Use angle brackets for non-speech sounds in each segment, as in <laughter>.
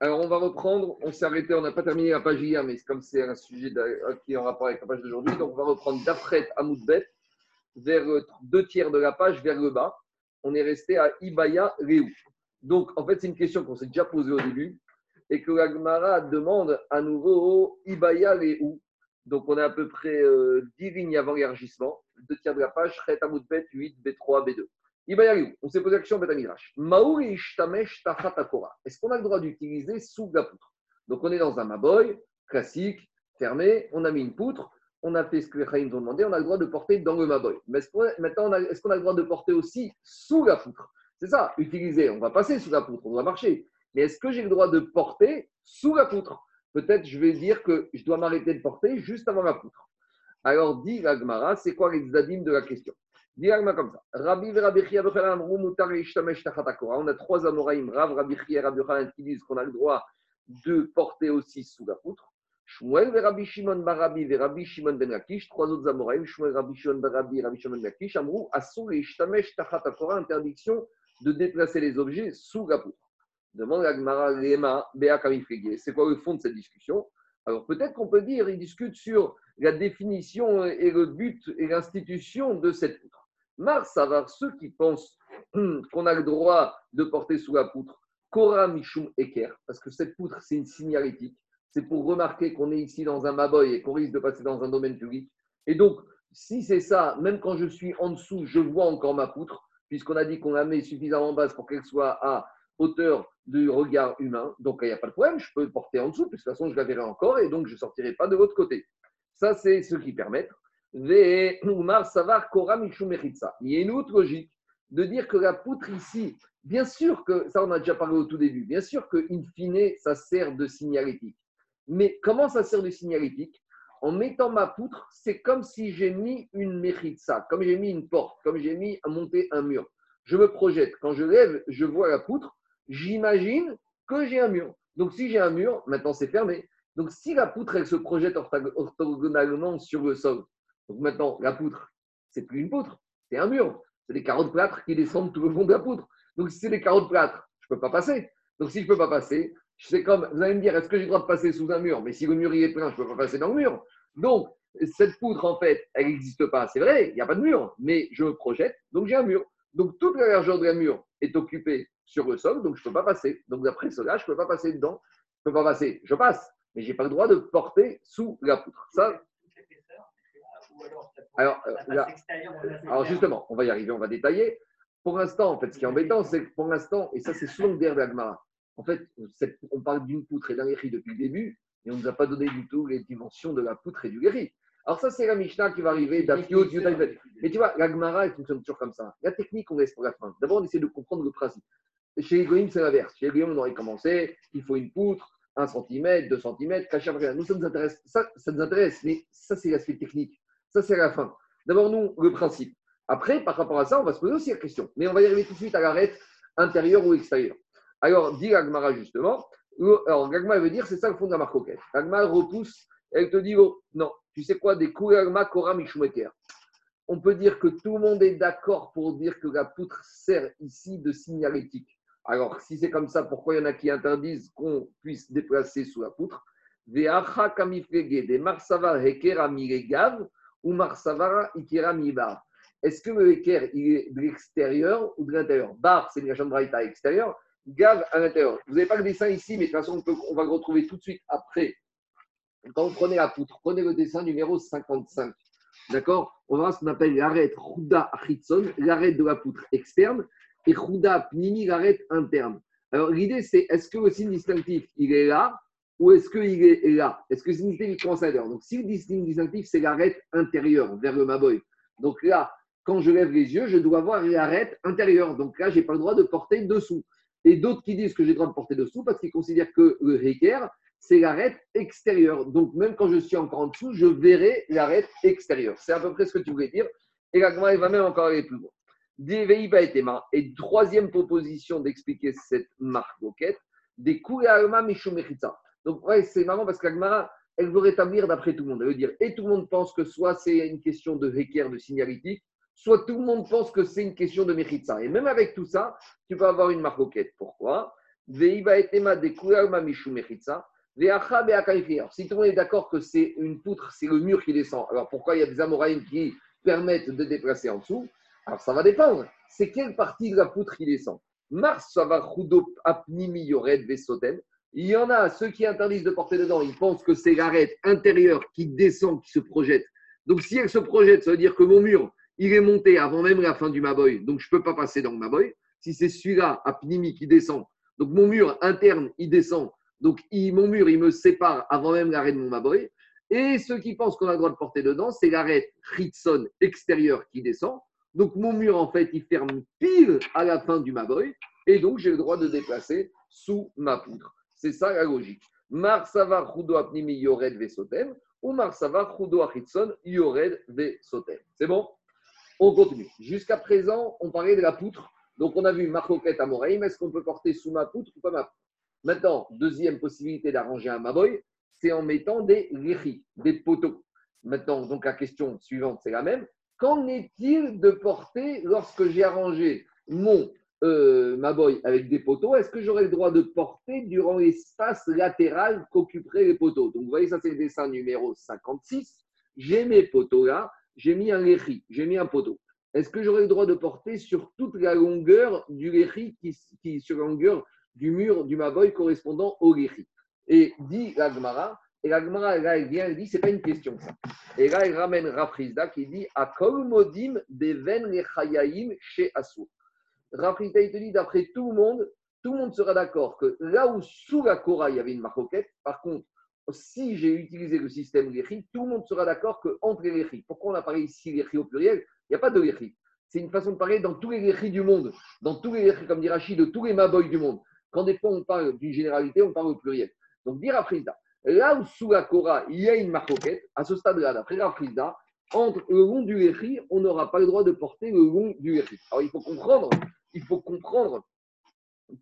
Alors, on va reprendre. On s'est arrêté, on n'a pas terminé la page hier, mais comme c'est un sujet qui est en rapport avec la page d'aujourd'hui, donc on va reprendre d'Afret à Moudbet, vers deux tiers de la page, vers le bas. On est resté à Ibaya Réou. Donc, en fait, c'est une question qu'on s'est déjà posée au début et que la Gemara demande à nouveau Ibaya Réou. Donc, on est à peu près 10 lignes avant l'élargissement. Deux tiers de la page, Chet Amoudbet, 8, B3, B2. On s'est posé la question Est-ce qu'on a le droit d'utiliser sous la poutre? Donc on est dans un maboy classique, fermé, on a mis une poutre, on a fait ce que les Khaïms ont demandé, on a le droit de porter dans le maboy. Mais maintenant, est-ce qu'on a le droit de porter aussi sous la poutre? C'est ça, utiliser. On va passer sous la poutre, on va marcher. Mais est-ce que j'ai le droit de porter sous la poutre? Peut-être je vais dire que je dois m'arrêter de porter juste avant la poutre. Alors, dit l'Agmara, c'est quoi les zadim de la question? Dis-moi comme ça. Rabbi Rabbi On a trois Amoraïm, Rav, Rabbi Rabbi qui disent qu'on a le droit de porter aussi sous la poutre. Shmuel, Rabbi Shimon, Barabi, Rabbi Shimon ben Lakish, trois autres Amoraïm, Shmuel, Rabbi Shimon, Barabi, Rabbi Shimon ben Lakish, Amrou, Asur et Ishtamesh Tachatakora, interdiction de déplacer les objets sous la poutre. Demande à Gmara, Lema, C'est quoi le fond de cette discussion? Alors peut-être qu'on peut dire, il discute sur la définition et le but et l'institution de cette poutre. Mar savoir ceux qui pensent <clears throat> qu'on a le droit de porter sous la poutre Kora Mishum Eker, parce que cette poutre, c'est une signalétique. C'est pour remarquer qu'on est ici dans un maboy et qu'on risque de passer dans un domaine public. Et donc, si c'est ça, même quand je suis en dessous, je vois encore ma poutre, puisqu'on a dit qu'on la met suffisamment basse pour qu'elle soit à hauteur du regard humain. Donc, il n'y a pas de problème, je peux porter en dessous, puisque de toute façon, je la verrai encore et donc je ne sortirai pas de l'autre côté. Ça, c'est ce qui permet. Il y a une autre logique de dire que la poutre ici, bien sûr que, ça on a déjà parlé au tout début, bien sûr que in fine, ça sert de signalétique. Mais comment ça sert de signalétique? En mettant ma poutre, c'est comme si j'ai mis une méritza, comme j'ai mis une porte, comme j'ai mis à monter un mur. Je me projette. Quand je lève, je vois la poutre, j'imagine que j'ai un mur. Donc si j'ai un mur, maintenant c'est fermé. Donc si la poutre, elle se projette orthogonalement sur le sol, donc maintenant, la poutre, c'est plus une poutre, c'est un mur. C'est des carreaux de plâtre qui descendent tout le long de la poutre. Donc si c'est des carreaux de plâtre, je ne peux pas passer. Donc si je ne peux pas passer, c'est comme, vous allez me dire, est-ce que j'ai le droit de passer sous un mur? Mais si le mur est plein, je ne peux pas passer dans le mur. Donc, cette poutre, en fait, elle n'existe pas. C'est vrai, il n'y a pas de mur, mais je me projette, donc j'ai un mur. Donc toute la largeur la mur est occupée sur le sol, donc je ne peux pas passer. Donc d'après cela, je ne peux pas passer dedans. Je ne peux pas passer. Je passe, mais je n'ai pas le droit de porter sous la poutre. Ça, alors, euh, alors justement, on va y arriver, on va détailler. Pour l'instant, en fait, ce qui est embêtant, c'est que pour l'instant, et ça c'est souvent le d'Agmara, en fait, on parle d'une poutre et d'un guéri depuis le début, et on ne nous a pas donné du tout les dimensions de la poutre et du guéri. Alors ça, c'est la Mishnah qui va arriver, Mais tu vois, l'Agmara, elle fonctionne toujours comme ça. La technique, on laisse pour la fin. D'abord, on essaie de comprendre le principe. Chez Egoïm, c'est l'inverse. Chez Egoïm, on aurait commencé, il faut une poutre, 1 cm, 2 cm, Nous, ça nous intéresse, ça, ça nous intéresse, mais ça, c'est l'aspect technique. Ça, c'est la fin. D'abord, nous, le principe. Après, par rapport à ça, on va se poser aussi la question. Mais on va y arriver tout de suite à l'arrêt intérieur ou extérieur. Alors, dit Agmara justement. Alors, veut dire, c'est ça le fond de la marque Agmara repousse, elle te dit, oh, non, tu sais quoi, des Agma Kora On peut dire que tout le monde est d'accord pour dire que la poutre sert ici de signalétique. Alors, si c'est comme ça, pourquoi il y en a qui interdisent qu'on puisse déplacer sous la poutre? Des Marsava Hekera Miregav ou Marsavara Ikira Mibar. Est-ce que le Eker, il est de l'extérieur ou de l'intérieur? Bar, c'est une chambre extérieur. Gav à l'intérieur. Vous n'avez pas le dessin ici, mais de toute façon, on, va le retrouver tout de suite après. Quand vous prenez la poutre, prenez le dessin numéro 55. D'accord? On va ce qu'on appelle l'arrêt Rouda Achitson, l'arrêt de la poutre externe, et Rouda Pnimi, l'arrêt interne. Alors l'idée, c'est est-ce que le signe distinctif, il est là? Ou est-ce qu'il est là Est-ce que signe distinctif commence à Donc, si le distinctif, c'est l'arête intérieure vers le maboy. Donc là, quand je lève les yeux, je dois voir l'arête intérieure. Donc là, je n'ai pas le droit de porter dessous. Et d'autres qui disent que j'ai le droit de porter dessous parce qu'ils considèrent que le Heker, c'est l'arête extérieure. Donc même quand je suis encore en dessous, je verrai l'arête extérieure. C'est à peu près ce que tu voulais dire. Et là, il va même encore aller plus loin? Et troisième proposition d'expliquer cette marque boquette, des Kouya Mishumechitza. Donc, ouais, c'est marrant parce qu'Agmara, elle veut rétablir d'après tout le monde. Elle veut dire, et tout le monde pense que soit c'est une question de Heker, de signalétique, soit tout le monde pense que c'est une question de Mechitza. Et même avec tout ça, tu peux avoir une marcoquette. Pourquoi? Si tout le monde est d'accord que c'est une poutre, c'est le mur qui descend, alors pourquoi il y a des amoraïmes qui permettent de déplacer en dessous? Alors ça va dépendre. C'est quelle partie de la poutre qui descend? Mars, ça va apnimi yored vesotem. Il y en a ceux qui interdisent de porter dedans, ils pensent que c'est l'arête intérieure qui descend, qui se projette. Donc si elle se projette, ça veut dire que mon mur, il est monté avant même la fin du Maboy, donc je ne peux pas passer dans le Maboy. Si c'est celui-là, Apnimi, qui descend, donc mon mur interne, il descend, donc mon mur, il me sépare avant même l'arrêt de mon Maboy. Et ceux qui pensent qu'on a le droit de porter dedans, c'est l'arrêt Ritson extérieur qui descend. Donc mon mur, en fait, il ferme pile à la fin du Maboy. Et donc j'ai le droit de déplacer sous ma poutre. C'est ça la logique. Marsava Chudo Apnimi Yored Vesotem ou Marsava Chudo Achitson Yored Vesotem. C'est bon? On continue. Jusqu'à présent, on parlait de la poutre. Donc on a vu Marcoquette à Moreim. Est-ce qu'on peut porter sous ma poutre ou pas ma poutre? Maintenant, deuxième possibilité d'arranger un Maboy, c'est en mettant des léchis, des poteaux. Maintenant, donc la question suivante, c'est la même. Qu'en est-il de porter lorsque j'ai arrangé mon euh, ma boy avec des poteaux, est-ce que j'aurai le droit de porter durant l'espace latéral qu'occuperaient les poteaux? Donc, vous voyez, ça, c'est le dessin numéro 56. J'ai mes poteaux là, j'ai mis un léchi, j'ai mis un poteau. Est-ce que j'aurai le droit de porter sur toute la longueur du léchi, qui, sur la longueur du mur du Maboy correspondant au léchi Et dit l'Agmara, et l'Agmara, là, elle vient, elle dit, c'est pas une question ça. Et là, elle ramène Rafrizda qui dit, à modim deven lechayaim chez. Rafrita, il te dit, d'après tout le monde, tout le monde sera d'accord que là où sous la Cora, il y avait une maroquette, par contre, si j'ai utilisé le système Léchi, tout le monde sera d'accord qu'entre les Léchi, pourquoi on a parlé ici Léchi au pluriel? Il n'y a pas de Léchi. C'est une façon de parler dans tous les Léchi du monde, dans tous les Léchi, comme dit Rachid, de tous les Maboy du monde. Quand des fois on parle d'une généralité, on parle au pluriel. Donc, dire Rafrita, là où sous la Cora, il y a une maroquette, à ce stade-là, d'après Rafrita, entre le long du Léchi, on n'aura pas le droit de porter le long du Léchi. Alors, il faut comprendre il faut comprendre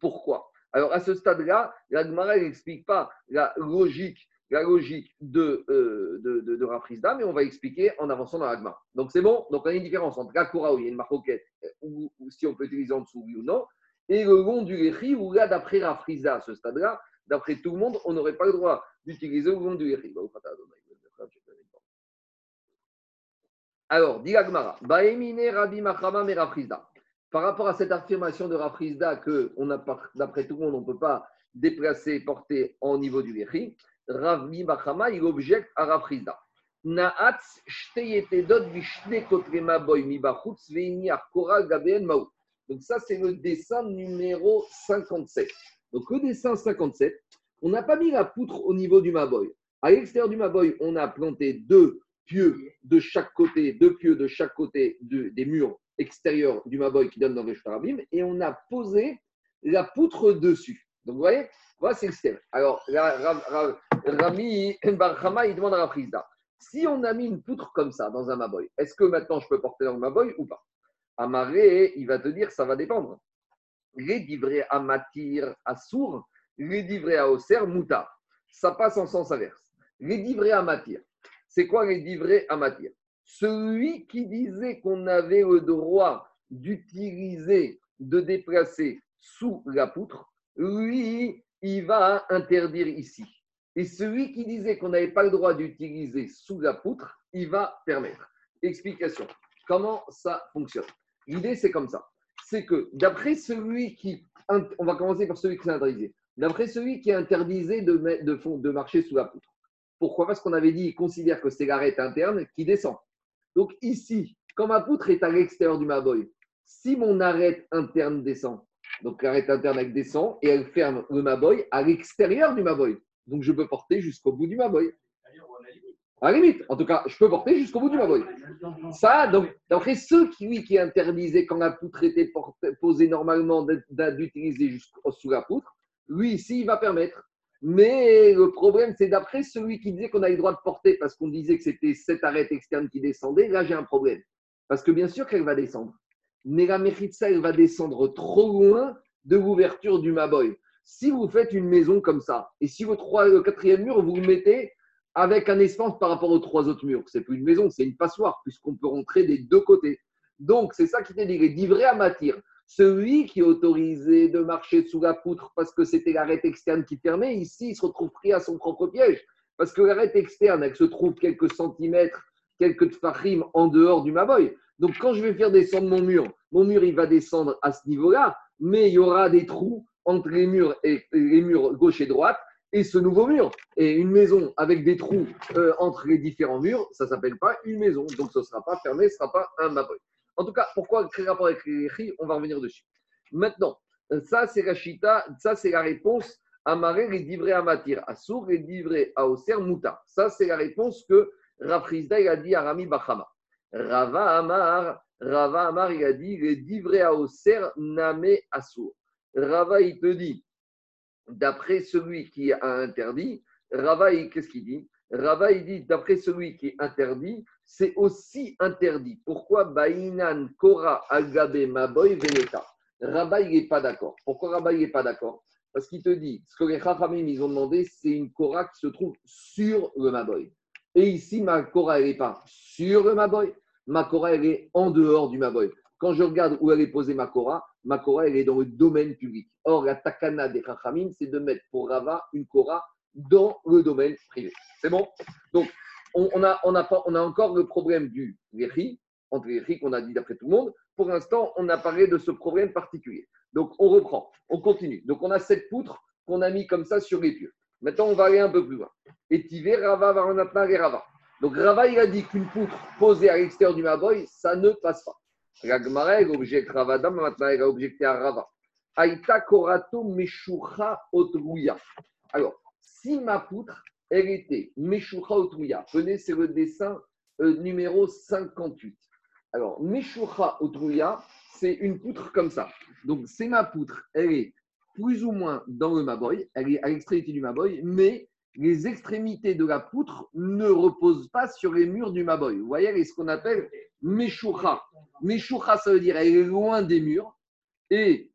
pourquoi. Alors, à ce stade-là, la Gemara n'explique pas la logique, la logique de, euh, de, de, mais on va expliquer en avançant dans la Gemara. Donc, c'est bon? Donc, on a une différence entre la où il y a une maroquette, ou, si on peut utiliser en dessous, oui ou non, et le long du Lechi, où là, d'après Rafrizda, à ce stade-là, d'après tout le monde, on n'aurait pas le droit d'utiliser le long. Alors, dit la Gemara, Baemine Rabbi Machama Merafrizda par rapport à cette affirmation de Rafrizda que d'après tout le monde, on ne peut pas déplacer, porter en niveau du Lechi, Ravi Bachama, il objecte à Rafrizda. Donc ça, c'est le dessin numéro 57. Donc le dessin 57, on n'a pas mis la poutre au niveau du Maboy. À l'extérieur du Maboy, on a planté deux pieux de chaque côté, deux pieux de chaque côté des murs extérieur du Maboy qui donne dans le Shtarabim et on a posé la poutre dessus. Donc vous voyez, voilà, c'est le système. Alors, Rami Barhama, il demande à Rafrizda si on a mis une poutre comme ça dans un Maboy, est-ce que maintenant je peux porter dans le Maboy ou pas? Amaré, il va te dire ça va dépendre. Les à matir à sourd, les à osser, mouta. Ça passe en sens inverse. Les à matir, c'est quoi les divrés à matir? Celui qui disait qu'on avait le droit d'utiliser, de déplacer sous la poutre, lui, il va interdire ici. Et celui qui disait qu'on n'avait pas le droit d'utiliser sous la poutre, il va permettre. Explication. Comment ça fonctionne? L'idée, c'est comme ça. C'est que d'après celui qui. On va commencer par celui qui interdisé. D'après celui qui interdisait de, de, de marcher sous la poutre. Pourquoi? Parce qu'on avait dit, il considère que c'est l'arête interne qui descend. Donc ici, quand ma poutre est à l'extérieur du Maboy, si mon arête interne descend, donc l'arête interne elle descend et elle ferme le Maboy à l'extérieur du Maboy. Donc je peux porter jusqu'au bout du Maboy. À la limite, en tout cas, je peux porter jusqu'au bout du Maboy. Ça, donc, d'après ceux qui, oui, qui interdisaient quand la poutre était posée normalement d'utiliser jusqu'au sous la poutre, lui ici, il va permettre. Mais le problème, c'est d'après celui qui disait qu'on a le droit de porter parce qu'on disait que c'était cette arête externe qui descendait, là j'ai un problème. Parce que bien sûr qu'elle va descendre. Mais la Mechitsa, elle va descendre trop loin de l'ouverture du Maboy. Si vous faites une maison comme ça, et si le, le quatrième mur, vous le mettez avec un espace par rapport aux trois autres murs, c'est plus une maison, c'est une passoire, puisqu'on peut rentrer des deux côtés. Donc, c'est ça qui t'est dit, livrés à matière. Celui qui est autorisé de marcher sous la poutre parce que c'était l'arête externe qui fermait, ici, il se retrouve pris à son propre piège. Parce que l'arête externe, elle se trouve quelques centimètres, quelques tfachim en dehors du maboy. Donc, quand je vais faire descendre mon mur, mon mur, il va descendre à ce niveau-là, mais il y aura des trous entre les murs et les murs gauche et droite et ce nouveau mur. Et une maison avec des trous euh, entre les différents murs, ça s'appelle pas une maison. Donc, ce ne sera pas fermé, ce ne sera pas un maboy. En tout cas, pourquoi créer rapport avec les On va revenir dessus. Maintenant, ça, c'est la chita, ça, c'est la réponse à Maré, les à Matir, à Sour, à Oser. Ça, c'est la réponse que Rafrizda a dit à Rami Bachama. Rava Amar, Rava Amar, il a dit les à Oser, Name Assour. Rava, il te dit, d'après celui qui a interdit, Rava, qu'est-ce qu'il dit? Rava, il dit, d'après celui qui interdit, c'est aussi interdit. Pourquoi Baïnan Kora Agabe Maboy Veneta Rava, il n'est pas d'accord. Pourquoi Rava, il n'est pas d'accord? Parce qu'il te dit, ce que les Chachamim, ils ont demandé, c'est une Kora qui se trouve sur le Maboy. Et ici, ma Kora, elle n'est pas sur le Maboy. Ma Kora, elle est en dehors du Maboy. Quand je regarde où elle est posée ma Kora, ma Kora, elle est dans le domaine public. Or, la takana des Chachamim, c'est de mettre pour Rava une Kora dans le domaine privé. C'est bon? Donc, on, a, encore le problème du Léchi, entre les qu'on a dit d'après tout le monde. Pour l'instant, on a parlé de ce problème particulier. Donc, on reprend, on continue. Donc, on a cette poutre qu'on a mis comme ça sur les pieux. Maintenant, on va aller un peu plus loin. Et Tivé, Rava, Varanatna et Rava. Donc, Rava, il a dit qu'une poutre posée à l'extérieur du Maboy, ça ne passe pas. La Gemara, objecte maintenant, elle a objecté à Rava. Aïta Korato Meshucha Otruya. Alors, si ma poutre, elle était Meshucha Otruya, venez, c'est le dessin euh, numéro 58. Alors, Meshucha Otruya, c'est une poutre comme ça. Donc, c'est ma poutre, elle est plus ou moins dans le Maboy, elle est à l'extrémité du Maboy, mais les extrémités de la poutre ne reposent pas sur les murs du Maboy. Vous voyez, c'est ce qu'on appelle Meshucha. Meshucha, ça veut dire elle est loin des murs. Et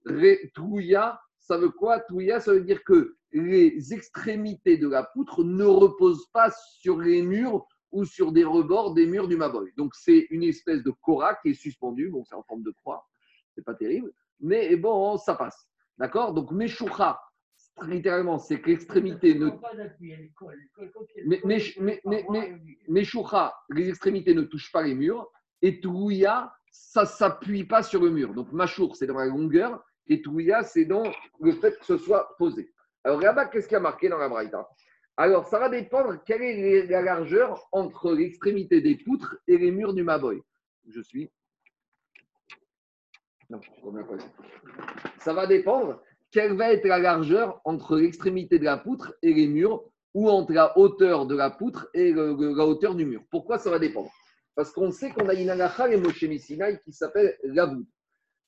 Touya, ça veut quoi? Touya, ça veut dire que les extrémités de la poutre ne reposent pas sur les murs ou sur des rebords des murs du Maboy. Donc c'est une espèce de cora qui est suspendue. Bon, c'est en forme de croix, c'est pas terrible, mais bon, ça passe. D'accord? Donc Meshucha, littéralement, c'est que l'extrémité ne. Mais, mais, mais, mais, mais, les extrémités ne touchent pas les murs. Et Touya, ça ne s'appuie pas sur le mur. Donc Machour, c'est dans la longueur. Et Touya, c'est dans le fait que ce soit posé. Alors là-bas, qu'est-ce qu'il y a marqué dans la Braïta Alors, ça va dépendre quelle est la largeur entre l'extrémité des poutres et les murs du Maboy. Je suis. Non, je. Ça va dépendre quelle va être la largeur entre l'extrémité de la poutre et les murs, ou entre la hauteur de la poutre et la hauteur du mur. Pourquoi ça va dépendre? Parce qu'on sait qu'on a une halakha et Moshe qui s'appelle la voûte.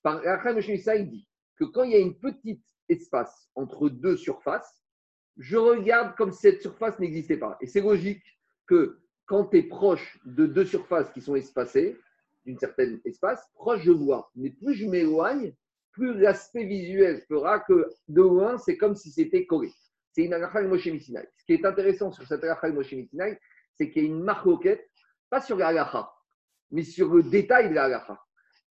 Par halakha Moshe dit que quand il y a une petite espace entre deux surfaces, je regarde comme si cette surface n'existait pas. Et c'est logique que quand tu es proche de deux surfaces qui sont espacées, d'une certaine espace, proche je vois. Mais plus je m'éloigne, plus l'aspect visuel fera que de loin, c'est comme si c'était collé. C'est une agacha Moshe Ce qui est intéressant sur cette agacha Moshe c'est qu'il y a une marque pas sur la mais sur le détail de la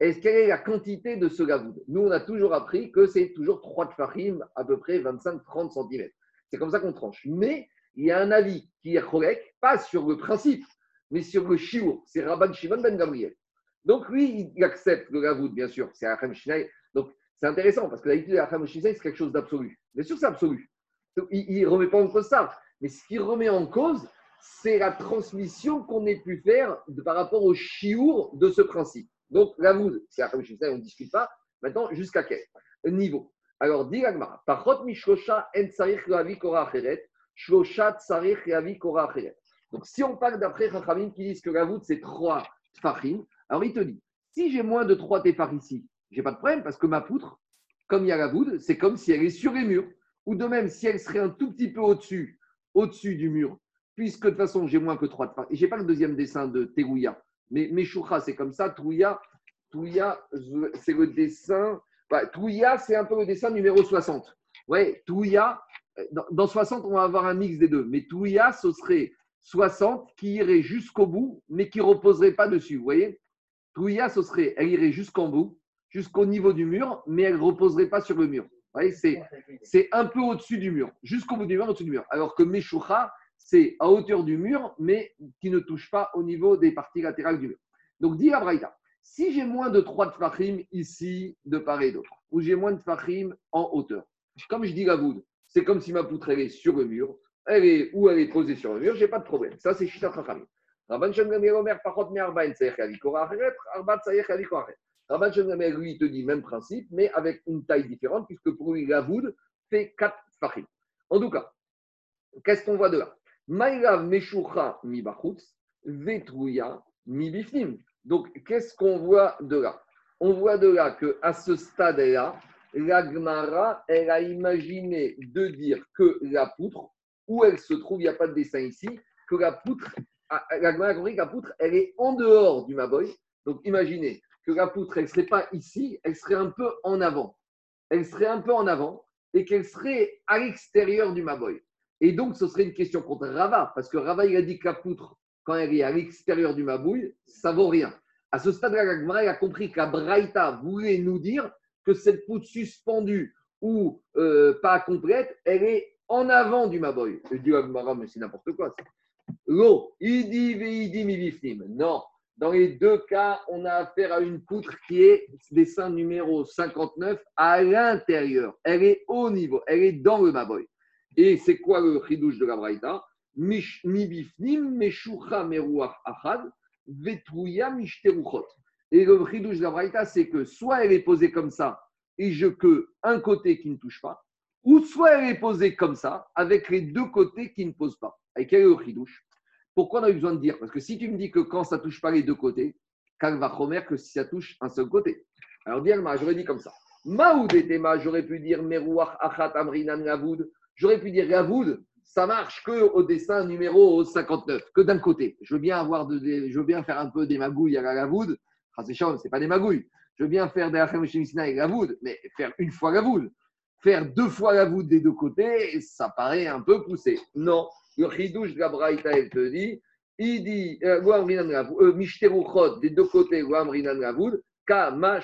Est-ce quelle est la quantité de ce gavoud Nous, on a toujours appris que c'est toujours 3 tfachim, à peu près 25-30 cm. C'est comme ça qu'on tranche. Mais il y a un avis qui est correct, pas sur le principe, mais sur le shiur. C'est Rabban Shimon ben Gabriel. Donc lui, il accepte le gavoud, bien sûr. C'est Acham Shinai. Donc, c'est intéressant parce que l'habitude de la c'est quelque chose d'absolu. Bien sûr, c'est absolu. Il ne remet pas en cause ça. Mais ce qui remet en cause, c'est la transmission qu'on ait pu faire par rapport au chiour de ce principe. Donc, la c'est la on ne discute pas. Maintenant, jusqu'à quel niveau? Alors, dit l'agmara, Pachot mishlosha en lavi kora acheret, shlosha tsarich lavi kora acheret. Donc, si on parle d'après Chachamim qui disent que la voûte, c'est trois tfachim, alors il te dit, si j'ai moins de trois tefar ici, j'ai pas de problème parce que ma poutre, comme il y a la voûte, c'est comme si elle est sur les murs. Ou de même, si elle serait un tout petit peu au-dessus, au-dessus du mur, puisque de toute façon, j'ai moins que trois de Et j'ai pas le deuxième dessin de Terouya. Mais Meshucha, c'est comme ça. Trouya, Trouya c'est le dessin. Bah, Trouya, c'est un peu le dessin numéro 60. Ouais, Trouya, dans, 60, on va avoir un mix des deux. Mais Trouya, ce serait 60 qui irait jusqu'au bout, mais qui reposerait pas dessus. Vous voyez? Trouya, ce serait, elle irait jusqu'en bout, jusqu'au niveau du mur, mais elle ne reposerait pas sur le mur. C'est un peu au-dessus du mur, jusqu'au bout du mur, au-dessus du mur. Alors que Meshucha, c'est à hauteur du mur, mais qui ne touche pas au niveau des parties latérales du mur. Donc, dit la Braïta, si j'ai moins de 3 tfachim ici, de part et d'autre, ou j'ai moins de tfachim en hauteur, comme je dis la voûte, c'est comme si ma poutre est sur le mur, elle est, ou elle est posée sur le mur, j'ai pas de problème. Ça, c'est Shita Chachamim. Rabban Omer, Pachot Me'arbain, Arbat Rabban lui, te dit même principe, mais avec une taille différente, puisque pour lui, la voûte fait 4 fachim. En tout cas, qu'est-ce qu'on voit de là? Maïlav Meshucha mi vetruya mi bifnim. Donc, qu'est-ce qu'on voit de là? On voit de là qu'à ce stade-là, la Gemara, elle a imaginé de dire que la poutre, où elle se trouve, il n'y a pas de dessin ici, que la poutre, la Gemara a compris que la poutre, elle est en dehors du Maboy. Donc, imaginez, que la poutre, elle ne serait pas ici, elle serait un peu en avant. Elle serait un peu en avant et qu'elle serait à l'extérieur du Maboy. Et donc, ce serait une question contre Rava, parce que Rava, il a dit que la poutre, quand elle est à l'extérieur du Mabouille, ça vaut rien. À ce stade-là, il a compris qu'à Braïta voulait nous dire que cette poutre suspendue ou euh, pas complète, elle est en avant du Maboy. Je dis mais c'est n'importe quoi. L'eau, dit, il dit, Non, dans les deux cas, on a affaire à une poutre qui est dessin numéro 59 à l'intérieur. Elle est au niveau, elle est dans le Maboy. Et c'est quoi le chidouche de la Braïta? Meruach. Et le chidouche de la Braïta, c'est que soit elle est posée comme ça et je que un côté qui ne touche pas, ou soit elle est posée comme ça avec les deux côtés qui ne posent pas. Et quel est le chidouche? Pourquoi on a eu besoin de dire? Parce que si tu me dis que quand ça ne touche pas les deux côtés, va Chomer que si ça touche un seul côté. Alors, moi j'aurais dit comme ça. Maoudetema, j'aurais pu dire Merouach Achat Amrinan Gavoud. J'aurais pu dire Gavoud, ça marche que au dessin numéro 59, que d'un côté. Je veux bien avoir de, je veux faire un peu des magouilles à la Gavoud. Ce n'est pas des magouilles. Je veux bien faire des Achemishimsina et Gavoud, mais faire une fois Gavoud. Faire deux fois Gavoud des deux côtés, ça paraît un peu poussé. Non, le chidouche de la Braïta, elle te dit, il dit, euh, euh des deux côtés, Ravoud, Kama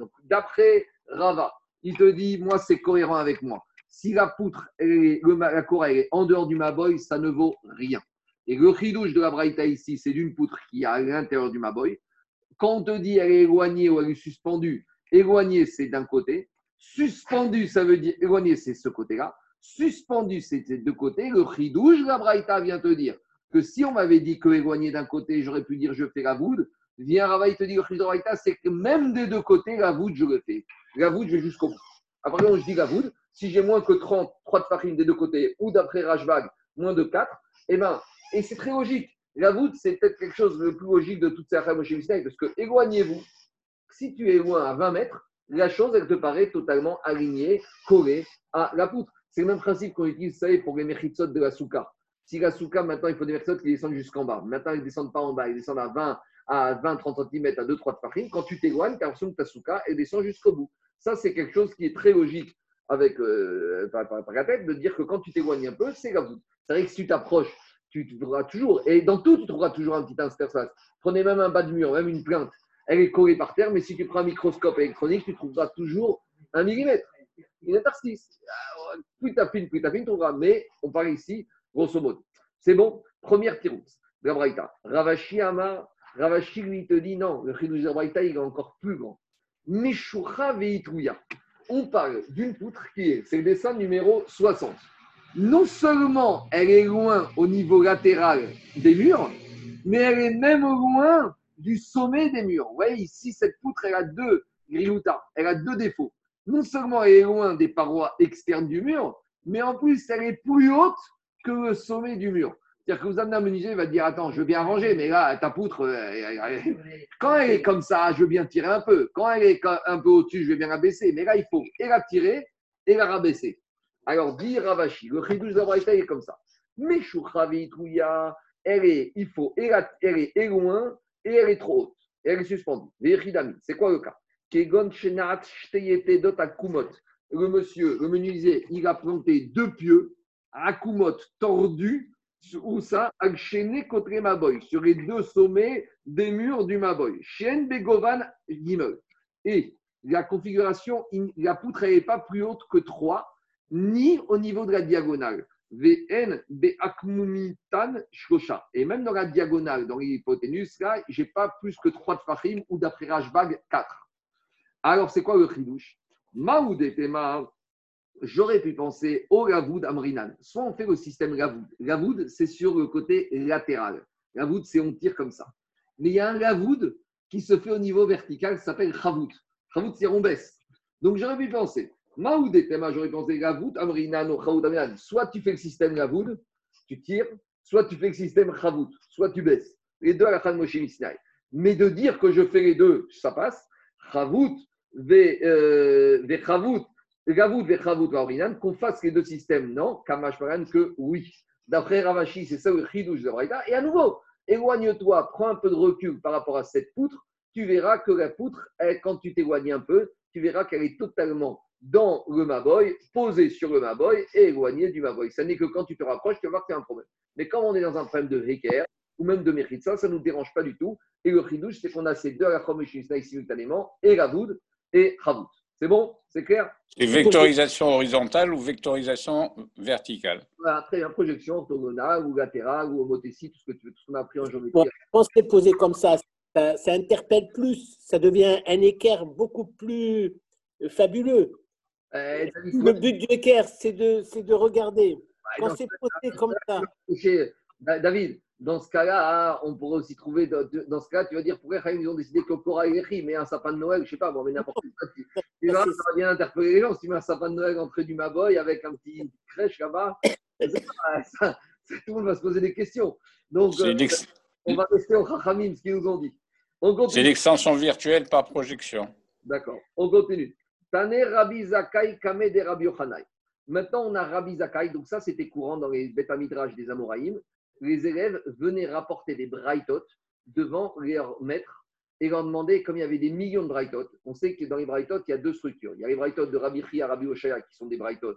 Donc, d'après Rava, il te dit, moi, c'est cohérent avec moi. Si la poutre, est, la corail est en dehors du Maboy, ça ne vaut rien. Et le chidouche de la Braïta ici, c'est d'une poutre qui est à l'intérieur du Maboy. Quand on te dit elle est éloignée ou elle est suspendue, éloignée, c'est d'un côté. Suspendu, ça veut dire éloigné, c'est ce côté-là suspendu ces deux côtés, le chidouche, la Braïta vient te dire que si on m'avait dit que éloigné d'un côté, j'aurais pu dire je fais la voûte, vient Ravaï te dit le chidouche Braïta, c'est que même des deux côtés, la voûte, je le fais. La voûte, je vais jusqu'au bout. Après, je dis la voûte, si j'ai moins que 30, 3 de farine des deux côtés, ou d'après Rajbag, moins de 4, et eh ben, et c'est très logique. La voûte, c'est peut-être quelque chose de plus logique de toutes ces affaires parce que éloignez-vous. Si tu es loin à 20 mètres, la chose, elle te paraît totalement alignée, collée à la poutre. C'est le même principe qu'on utilise, vous savez, pour les mechitsot de la souka. Si la souka, maintenant, il faut des mechitsot qui descendent jusqu'en bas. Maintenant, ils ne descendent pas en bas, ils descendent à 20, à 20, 30 cm, à 2, 3 de farine. Quand tu t'éloignes, tu as l'impression que ta souka, elle descend jusqu'au bout. Ça, c'est quelque chose qui est très logique avec euh, la tête, de dire que quand tu t'éloignes un peu, c'est la voûte. C'est vrai que si tu t'approches, tu trouveras toujours, et dans tout, tu trouveras toujours un petit interface. Prenez même un bas de mur, même une plainte, elle est collée par terre, mais si tu prends un microscope électronique, tu trouveras toujours un millimètre, une interstice plus tapine, plus tapine, trouvera. Mais on parle ici, grosso modo. C'est bon? Première tiroute, la Braïta. Ravashi Amar, Ravashi lui te dit non, le Chidouj de Braïta, il est encore plus grand. Mishucha Veitruya. On parle d'une poutre qui est, c'est le dessin numéro 60. Non seulement elle est loin au niveau latéral des murs, mais elle est même loin du sommet des murs. Vous voyez, ici, cette poutre, elle a deux grilloutas, elle a deux défauts non seulement elle est loin des parois externes du mur, mais en plus elle est plus haute que le sommet du mur. C'est-à-dire que vous amenez un menuisier, il va dire Attends, je veux bien ranger, mais là, ta poutre, quand elle est comme ça, je veux bien tirer un peu. Quand elle est un peu au-dessus, je vais bien la baisser. Mais là, il faut et la tirer et la rabaisser. Alors, dit Ravashi, le chidouche de est comme ça. Mais Touya, elle est, il faut, elle est loin et elle est trop haute. Et elle est suspendue. C'est quoi le cas? Le monsieur, le menuisier, il a planté deux pieux à Kumot tordus, où ça, sur les deux sommets des murs du Maboy. Chien Begovan Gimel. Et la configuration, la poutre n'est pas plus haute que 3, ni au niveau de la diagonale. VN Be'akmumitan. Et même dans la diagonale, dans l'hypoténuse, là, je n'ai pas plus que 3 de Fahim ou d'après Rajbag, 4. Alors, c'est quoi le chidouche? Maoud et j'aurais pu penser au Gavoud Amrinan. Soit on fait le système Gavoud. Gavoud, c'est sur le côté latéral. Gavoud, c'est on tire comme ça. Mais il y a un Gavoud qui se fait au niveau vertical, qui s'appelle Chavoud. Chavoud, c'est on baisse. Donc j'aurais pu penser, Maoud et j'aurais pensé Gavoud Amrinan ou Chavoud Amrinan. Soit tu fais le système Gavoud, tu tires, soit tu fais le système Chavoud, soit tu baisses. Les deux à la fin de Moshe Mais de dire que je fais les deux, ça passe. Chavoud, ve Vechavud, Vaorinan, qu'on fasse les deux systèmes, non Kamash que oui. D'après Ravashi, c'est ça le chidouche de Braïda. Et à nouveau, éloigne-toi, prends un peu de recul par rapport à cette poutre, tu verras que la poutre, quand tu t'éloignes un peu, tu verras qu'elle est totalement dans le Maboy, posée sur le Maboy et éloignée du Maboy. Ça n'est que quand tu te rapproches, tu vas voir qu'il y a un problème. Mais quand on est dans un problème de Heker ou même de Mechitsa, ça ne nous dérange pas du tout. Et le chidouche, c'est qu'on a ces deux à la simultanément, et Gavoud et Chavoud. C'est bon C'est clair C'est vectorisation horizontale ou vectorisation verticale? Après, une projection orthogonale ou latérale ou homothétie, tout ce que tu veux, tout ce qu'on a appris en géométrie. je pense que c'est posé comme ça, ça, interpelle plus, ça devient un équerre beaucoup plus fabuleux. Euh, le but du équerre, c'est de, de regarder. Quand c'est posé comme ça. David, dans ce cas-là, on pourrait aussi trouver, dans ce cas, tu vas dire, pourquoi ils ont décidé que Cora est écrit, mais un sapin de Noël, je ne sais pas, bon, mais n'importe quoi. Tu, tu ça va bien interpeller les gens. Si tu mets un sapin de Noël entrée du Maboy avec un petit crèche là-bas, <coughs> tout le monde va se poser des questions. Donc, euh, on va rester au Chachamim, ce qu'ils nous ont dit. C'est l'extension virtuelle par projection. D'accord, on continue. Tane Rabbi Zakai Kame de Rabbi Yohanai. Maintenant, on a Rabbi Zakai, donc ça c'était courant dans les Midrash des Amoraïm les élèves venaient rapporter des braïtot devant leurs maîtres et leur demander, comme il y avait des millions de braïtot, on sait que dans les braïtot, il y a deux structures. Il y a les braïtot de Rabbi Chia, Rabbi Oshaya, qui sont des braïtot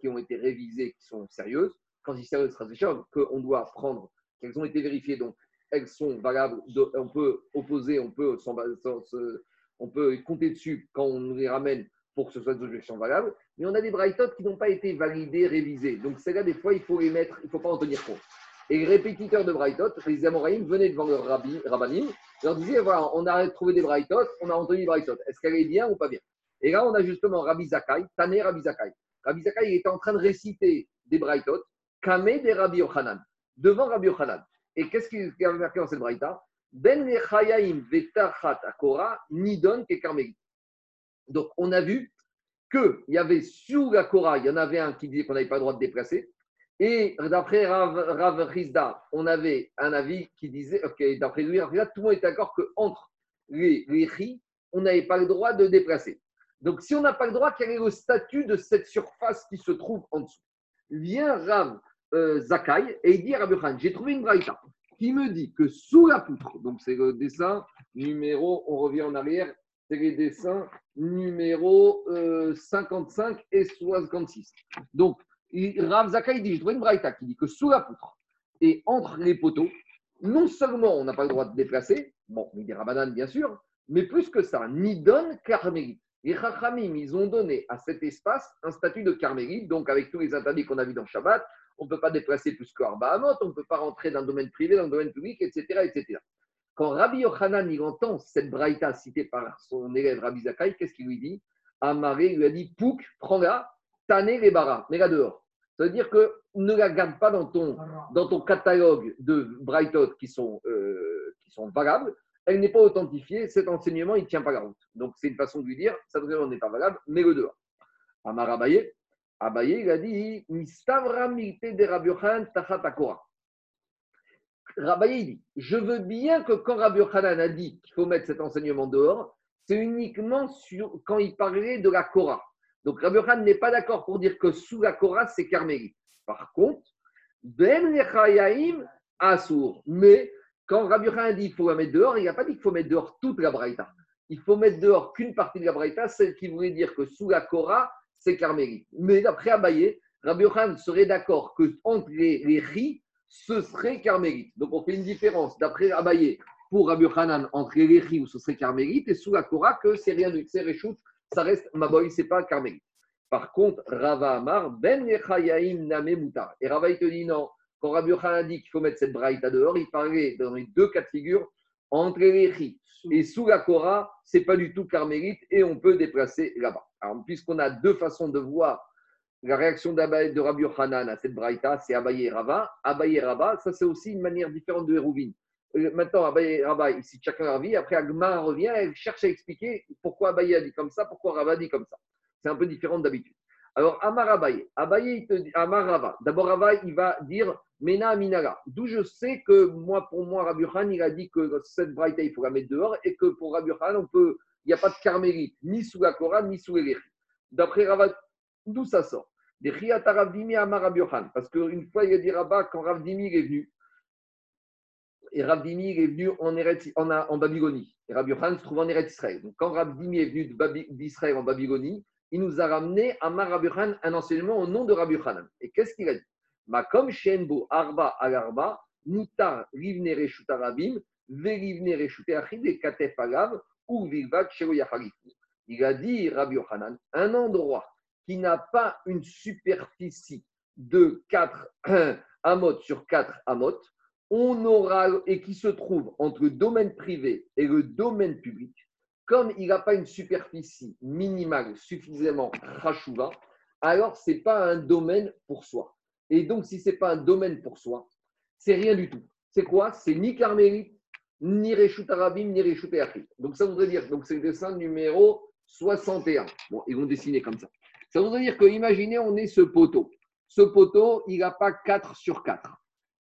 qui ont été révisées, qui sont sérieuses. Quand je dis sérieuses, qu'on doit prendre, qu'elles ont été vérifiées, donc elles sont valables, on peut opposer, on peut, on peut compter dessus quand on les ramène pour que ce soit des objections valables. Mais on a des braïtot qui n'ont pas été validées, révisées. Donc, c'est là des fois, il faut les mettre, il ne faut pas en tenir compte. Et les répétiteurs de Braithot, les Amoraïm, venaient devant leur rabbi, rabbanim, leur disaient voilà, on a trouvé des Braithot, on a entendu Braithot. Est-ce qu'elle est bien ou pas bien? Et là, on a justement Rabbi Zakai, Tané Rabbi Zakai. Rabbi Zakai était en train de réciter des Braithot, Kamé des Rabbi Yochanan, devant Rabbi Yochanan. Et qu'est-ce qu'il y avait marqué dans cette Braïta? Ben Nechayaim Vetachat Akora, Nidon Kekarmegi. Donc, on a vu qu'il y avait sous la Korah, il y en avait un qui disait qu'on n'avait pas le droit de déplacer. Et d'après Rav, Rav Rizda, on avait un avis qui disait, ok, d'après lui, tout le monde est d'accord qu'entre les, les on n'avait pas le droit de déplacer. Donc, si on n'a pas le droit, quel est le statut de cette surface qui se trouve en dessous? Vient Rav euh, Zakai et il dit à Khan, j'ai trouvé une braïta qui me dit que sous la poutre, donc c'est le dessin numéro, on revient en arrière, c'est les dessins numéro 55 euh, et 56. Donc, Rav Zakai dit, je trouve une braïta qui dit que sous la poutre et entre les poteaux, non seulement on n'a pas le droit de déplacer, bon, il des bien sûr, mais plus que ça, ni donne carmélite. Les Chachamim, ils ont donné à cet espace un statut de carmélite, donc avec tous les interdits qu'on a vus dans Shabbat, on ne peut pas déplacer plus que Arba on ne peut pas rentrer dans le domaine privé, dans le domaine public, etc. etc. Quand Rabbi Yochanan entend cette braïta citée par son élève Rabbi Zakai, qu'est-ce qu'il lui dit? Amaré lui a dit Pouk, prends-la, tanné les barras, mets-la dehors. Ça veut dire que ne la garde pas dans ton, dans ton catalogue de Brightot qui sont, euh, qui sont valables. Elle n'est pas authentifiée. Cet enseignement, il ne tient pas la route. Donc, c'est une façon de lui dire ça n'est pas valable, mais le dehors. Amar Abaye, Abaye, il a dit de Rabbi Tachat Rabaye dit Je veux bien que quand Rabbi a dit qu'il faut mettre cet enseignement dehors, c'est uniquement sur, quand il parlait de la Korah. Donc Rabbi Khan n'est pas d'accord pour dire que sous la Korah, c'est carmélite. Par contre, Ben Nechayaim Assour. Mais quand Rabbi Khan dit qu'il faut la mettre dehors, il n'a pas dit qu'il faut mettre dehors toute la Braïta. Il faut mettre dehors qu'une partie de la Braïta, celle qui voulait dire que sous la Korah, c'est carmélite. Mais d'après Abaye, Rabbi Khan serait d'accord que entre les, les ce serait carmélite. Donc on fait une différence. D'après Abaye, pour Rabbi Hanan entre les où ce serait carmélite et sous la Korah que c'est rien du c'est ça reste Maboy, c'est pas carmélite. Par contre, Rava Amar, Ben Yechayaim Name Mutar. Et Rava, il te dit non. Quand Rabbi Hanan dit qu'il faut mettre cette braïta dehors, il parlait dans les deux cas de figure entre les et sous la Korah, c'est pas du tout carmélite et on peut déplacer là-bas. Alors, puisqu'on a deux façons de voir la réaction de Rabbi Hanan à cette braïta, c'est Abaye Rava. Abaye Rava, ça c'est aussi une manière différente de Hérouvine. Euh, maintenant, Abaye Rava, ici chacun a vie. Après, Agma revient, elle cherche à expliquer pourquoi Abaye a dit comme ça, pourquoi Rava dit comme ça. C'est un peu différent d'habitude. Alors, Amar Abaye, Abaye, Amar Rava. D'abord, Rava, il va dire Mena Minara. D'où je sais que moi, pour moi, Rabbi Han, il a dit que cette braïta, il faut la mettre dehors et que pour Rabbi Han, on peut, il n'y a pas de carmélite, ni sous la Korah, ni sous les D'après Rava, d'où ça sort? Des Parce qu'une fois, il a dit Rabat, quand Ravdimi est venu, et Ravdimi est venu en, en, en Babylonie, et Rabbi Yohan se trouve en Eretz Israël. Donc, quand Ravdimi est venu d'Israël en Babylonie, il nous a ramené à Rabbi un enseignement au nom de Rabbi Yohanan. Et qu'est-ce qu'il a dit? Makom Shenbo Arba Agarba, Mutar Rivne Reshutarabim, Verivne Reshuteachid et Katef Agav, ou Il a dit Rabbi Yohanan, un endroit qui n'a pas une superficie de 4 <clears throat> amot sur 4 amot, on aura, et qui se trouve entre le domaine privé et le domaine public, comme il n'a pas une superficie minimale suffisamment rachouva, alors ce n'est pas un domaine pour soi. Et donc, si ce n'est pas un domaine pour soi, c'est rien du tout. C'est quoi? C'est ni carmélite, ni Reshut Arabim, ni Reshut Donc, ça voudrait dire, c'est le dessin numéro 61. Bon, ils vont dessiner comme ça. Ça voudrait dire que, imaginez, on est ce poteau. Ce poteau, il n'a pas 4 sur 4.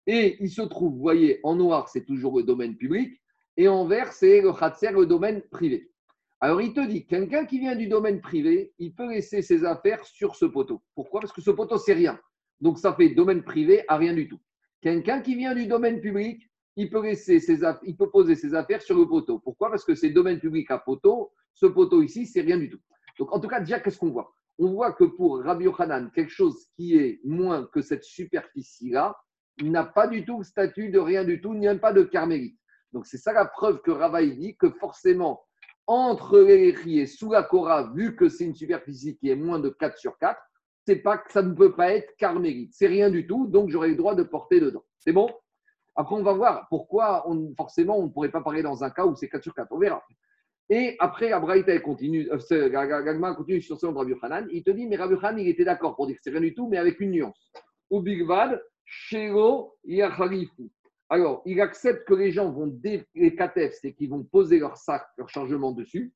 Et il se trouve, vous voyez, en noir, c'est toujours le domaine public, et en vert, c'est le khatser, le domaine privé. Alors, il te dit, quelqu'un qui vient du domaine privé, il peut laisser ses affaires sur ce poteau. Pourquoi? Parce que ce poteau, c'est rien. Donc, ça fait domaine privé à rien du tout. Quelqu'un qui vient du domaine public, il peut, laisser ses il peut poser ses affaires sur le poteau. Pourquoi? Parce que c'est domaine public à poteau. Ce poteau ici, c'est rien du tout. Donc, en tout cas, déjà, qu'est-ce qu'on voit? On voit que pour Rabbi Yochanan, quelque chose qui est moins que cette superficie-là, n'a pas du tout le statut de rien du tout, n'y a pas de carmélite. Donc c'est ça la preuve que Ravaï dit que forcément, entre les et sous la Korah, vu que c'est une superficie qui est moins de 4 sur 4, c'est pas ça ne peut pas être carmélite. C'est rien du tout, donc j'aurai le droit de porter dedans. C'est bon? Après, on va voir pourquoi on, forcément on ne pourrait pas parler dans un cas où c'est 4 sur 4. On verra. Et après, Abraïta continue, euh, Gagma continue sur ce de Rabbi Hanan. Il te dit, mais Rabbi Hanan, il était d'accord pour dire que c'est rien du tout, mais avec une nuance. Ou Bigvad, Shelo, Yacharifu. Alors, il accepte que les gens vont, les katef, c'est qu'ils vont poser leur sac, leur chargement dessus.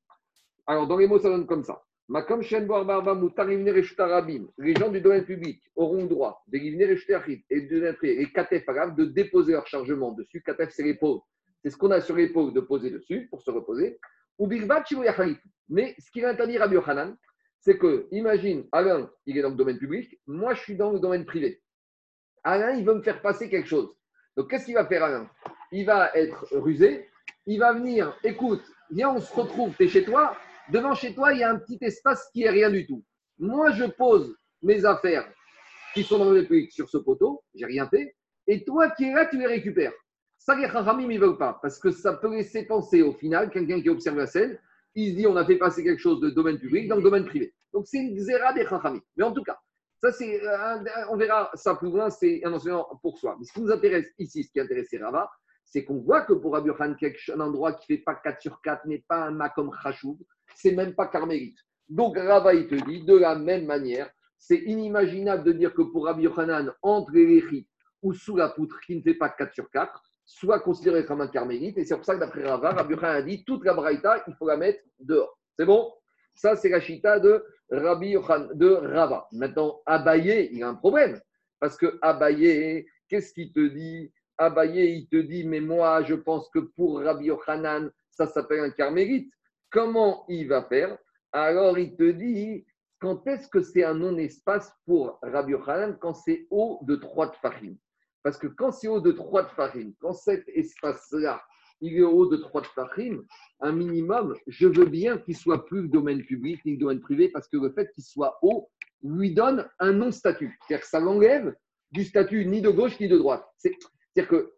Alors, dans les mots, ça donne comme ça. Makom Shen les gens du domaine public auront droit, des et de et katef de déposer leur chargement dessus. Katef, c'est les. C'est ce qu'on a sur les pauvres de poser dessus pour se reposer. Mais ce qu'il va interdire à Yohanan, c'est que, imagine, Alain, il est dans le domaine public, moi, je suis dans le domaine privé. Alain, il veut me faire passer quelque chose. Donc, qu'est-ce qu'il va faire, Alain Il va être rusé, il va venir, écoute, viens, on se retrouve, tu es chez toi, devant chez toi, il y a un petit espace qui est rien du tout. Moi, je pose mes affaires qui sont dans le public sur ce poteau, j'ai rien fait, et toi qui es là, tu les récupères. Ça, les Chachamim, ils ne veulent pas, parce que ça peut laisser penser au final, quelqu'un qui observe la scène, il se dit on a fait passer quelque chose de domaine public dans le domaine privé. Donc c'est une xéra des Chachamim. Mais en tout cas, ça c'est, on verra ça plus loin, c'est un enseignement pour soi. Mais ce qui nous intéresse ici, ce qui intéresse Rava, c'est qu'on voit que pour Khan, un endroit qui ne fait pas 4 sur 4 n'est pas un makom chachoub, c'est même pas carmélite. Donc Rava, il te dit, de la même manière, c'est inimaginable de dire que pour Rabbi entre les ou sous la poutre qui ne fait pas 4 sur 4, soit considéré comme un carmélite. Et c'est pour ça que d'après Rava, Rabbi a dit toute la braïta, il faut la mettre dehors. C'est bon? Ça, c'est la chita de Rabbi de Rava. Maintenant, Abaye, il a un problème. Parce que Abaye, qu'est-ce qu'il te dit? Abaye, il te dit, mais moi, je pense que pour Rabbi Yochanan, ça s'appelle un carmélite. Comment il va faire? Alors, il te dit, quand est-ce que c'est un non-espace pour Rabbi Yochanan Quand c'est haut de trois de farine. Parce que quand c'est haut de 3 de farine, quand cet espace-là, il est haut de 3 de farine, un minimum, je veux bien qu'il soit plus domaine public ni domaine privé, parce que le fait qu'il soit haut lui donne un non-statut. C'est-à-dire que ça l'enlève du statut ni de gauche ni de droite. C'est-à-dire que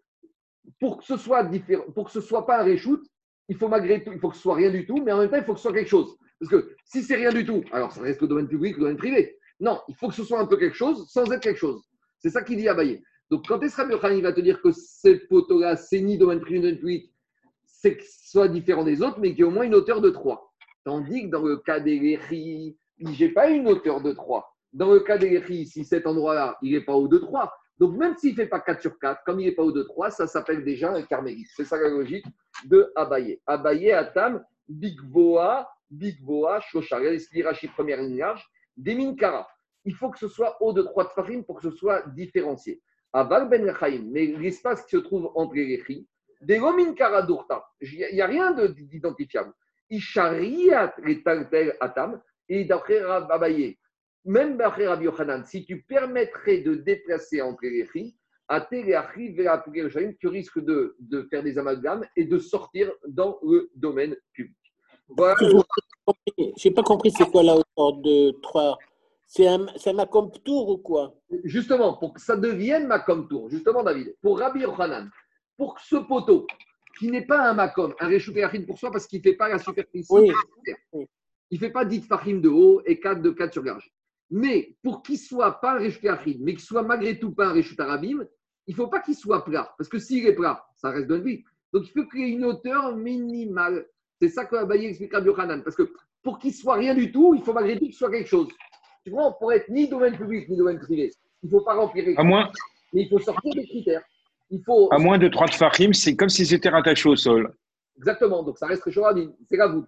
pour que ce soit différent, pour que ce soit pas un reshoot, il faut malgré tout, il faut que ce soit rien du tout, mais en même temps, il faut que ce soit quelque chose. Parce que si c'est rien du tout, alors ça reste le domaine public, le domaine privé. Non, il faut que ce soit un peu quelque chose sans être quelque chose. C'est ça qu'il dit à Baye. Donc quand Esra il va te dire que cette photo-là, c'est ni domaine privé, ni domaine public, c'est que soit différent des autres, mais qu'il y ait au moins une hauteur de 3. Tandis que dans le cas des Léchi, j'ai pas une hauteur de 3. Dans le cas des Léchi, si cet endroit-là, il n'est pas haut de 3, donc, même s'il ne fait pas 4 sur 4, comme il n'est pas au 2-3, ça s'appelle déjà un carmélite. C'est ça la logique de Abaye. Abaye, Atam, Big Boa, Big Boa, Shoshar. Regardez ce qu'il dit première ligne large. Deminkara. Il faut que ce soit haut de 3 farim pour que ce soit différencié. Aval Ben mais l'espace qui se trouve entre les des Kara Dourta. Il n'y a rien d'identifiable. Ishariat les Atam, et d'après Abaye, même d'après Rabbi Yochanan, si tu permettrais de déplacer entre les filles, à tu risques de, de faire des amalgames et de sortir dans le domaine public. Voilà. Je n'ai pas compris, c'est quoi la hauteur de 3 C'est un, un Macom Tour ou quoi? Justement, pour que ça devienne Macom Tour, justement, David, pour Rabbi Yochanan, pour que ce poteau, qui n'est pas un Macom, un Réchouké pour soi parce qu'il ne fait pas la superficie, il ne fait pas 10 Fahim de haut et 4 de 4 sur garge. Mais pour qu'il soit pas un Réchut mais qu'il soit malgré tout pas un Arabim, il ne faut pas qu'il soit plat. Parce que s'il est plat, ça reste d'un vie. Donc il faut qu'il y ait une hauteur minimale. C'est ça que Abaye explique à Biochanan. Parce que pour qu'il soit rien du tout, il faut malgré tout qu'il soit quelque chose. Tu vois, pour être ni domaine public ni domaine privé, il ne faut pas remplir les critères. À moins... Mais il faut sortir des critères. Il faut... À moins de 30 fachim, c'est comme si c'était rattaché au sol. Exactement. Donc ça reste Réchut C'est la voûte.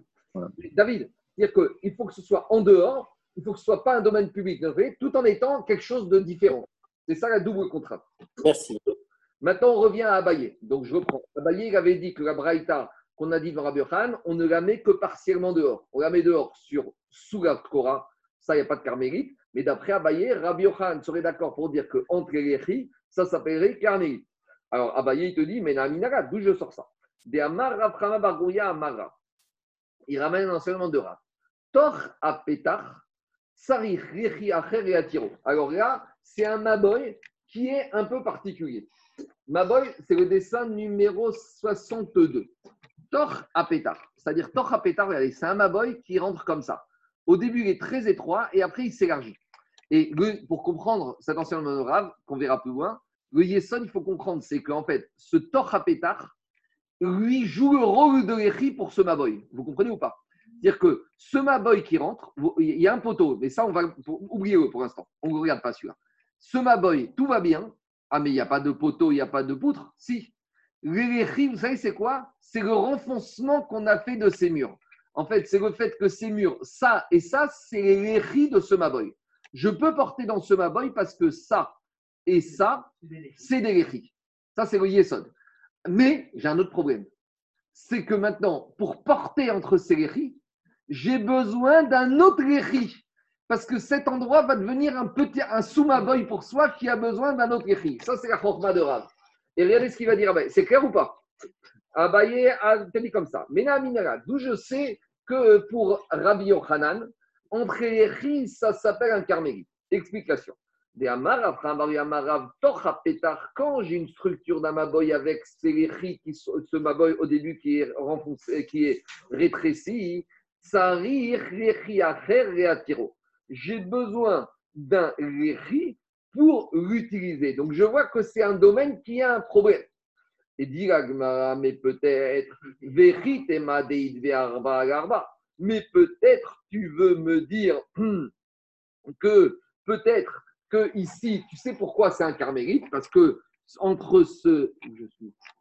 David, dire qu'il faut que ce soit en dehors il faut que ce ne soit pas un domaine public, tout en étant quelque chose de différent. C'est ça la double contrainte. Merci. Maintenant, on revient à Abaye. Donc, je reprends. Abaye, il avait dit que la Braïta qu'on a dit dans Rabbi Khan, on ne la met que partiellement dehors. On la met dehors sur sous la Torah. Ça, il n'y a pas de carmélite. Mais d'après Abaye, Rabbi Khan serait d'accord pour dire qu'entre les ri, ça s'appellerait carmélite. Alors, Abaye, il te dit, mais Naminaga, d'où je sors ça? De Amar Amara. Il ramène un enseignement de Rav. Tor a alors là, c'est un Maboy qui est un peu particulier. Maboy, c'est le dessin numéro 62. Tor Apetar. C'est-à-dire Tor Apetar, c'est un Maboy qui rentre comme ça. Au début, il est très étroit et après, il s'élargit. Et pour comprendre cet ancien honorable, qu'on verra plus loin, le Yesson, il faut comprendre, c'est qu'en fait, ce Tor Apetar, lui joue le rôle de l'Echi pour ce Maboy. Vous comprenez ou pas? C'est-à-dire que ce Maboy qui rentre, il y a un poteau, mais ça, on va oublier pour l'instant. On ne regarde pas celui-là. Ce Maboy, tout va bien. Ah, mais il n'y a pas de poteau, il n'y a pas de poutre? Si. L'éléchi, vous savez, c'est quoi? C'est le renfoncement qu'on a fait de ces murs. En fait, c'est le fait que ces murs, ça et ça, c'est l'éléchi de ce Maboy. Je peux porter dans ce Maboy parce que ça et ça, c'est des léchis. Ça, c'est le Yesod. Mais j'ai un autre problème. C'est que maintenant, pour porter entre ces léchis, j'ai besoin d'un autre Réchi. Parce que cet endroit va devenir un petit, un soumaboy pour soi qui a besoin d'un autre Réchi. Ça, c'est la forma de Rav. Et regardez ce qu'il va dire Abaye. C'est clair ou pas? Abaye a dit comme ça. Mena Minara, d'où je sais que pour Rabbi Yochanan, entre les ça s'appelle un carmélite. Explication. Quand j'ai une structure d'un maboy avec qui ce maboy au début qui est renfoncé, qui est rétréci, j'ai besoin d'un léchi pour l'utiliser. Donc je vois que c'est un domaine qui a un problème. Et dit mais peut-être, mais peut-être tu veux me dire que peut-être que ici, tu sais pourquoi c'est un carmélite Parce que entre ce,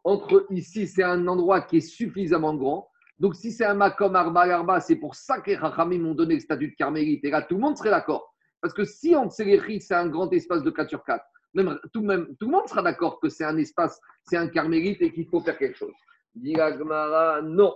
entre ici, c'est un endroit qui est suffisamment grand donc, si c'est un Makom Arba Arba, c'est pour ça que les Rachamim m'ont donné le statut de carmélite. Et là, tout le monde serait d'accord. Parce que si on les c'est un grand espace de 4 sur 4, même, tout, le monde sera d'accord que c'est un espace, c'est un carmélite et qu'il faut faire quelque chose. Non.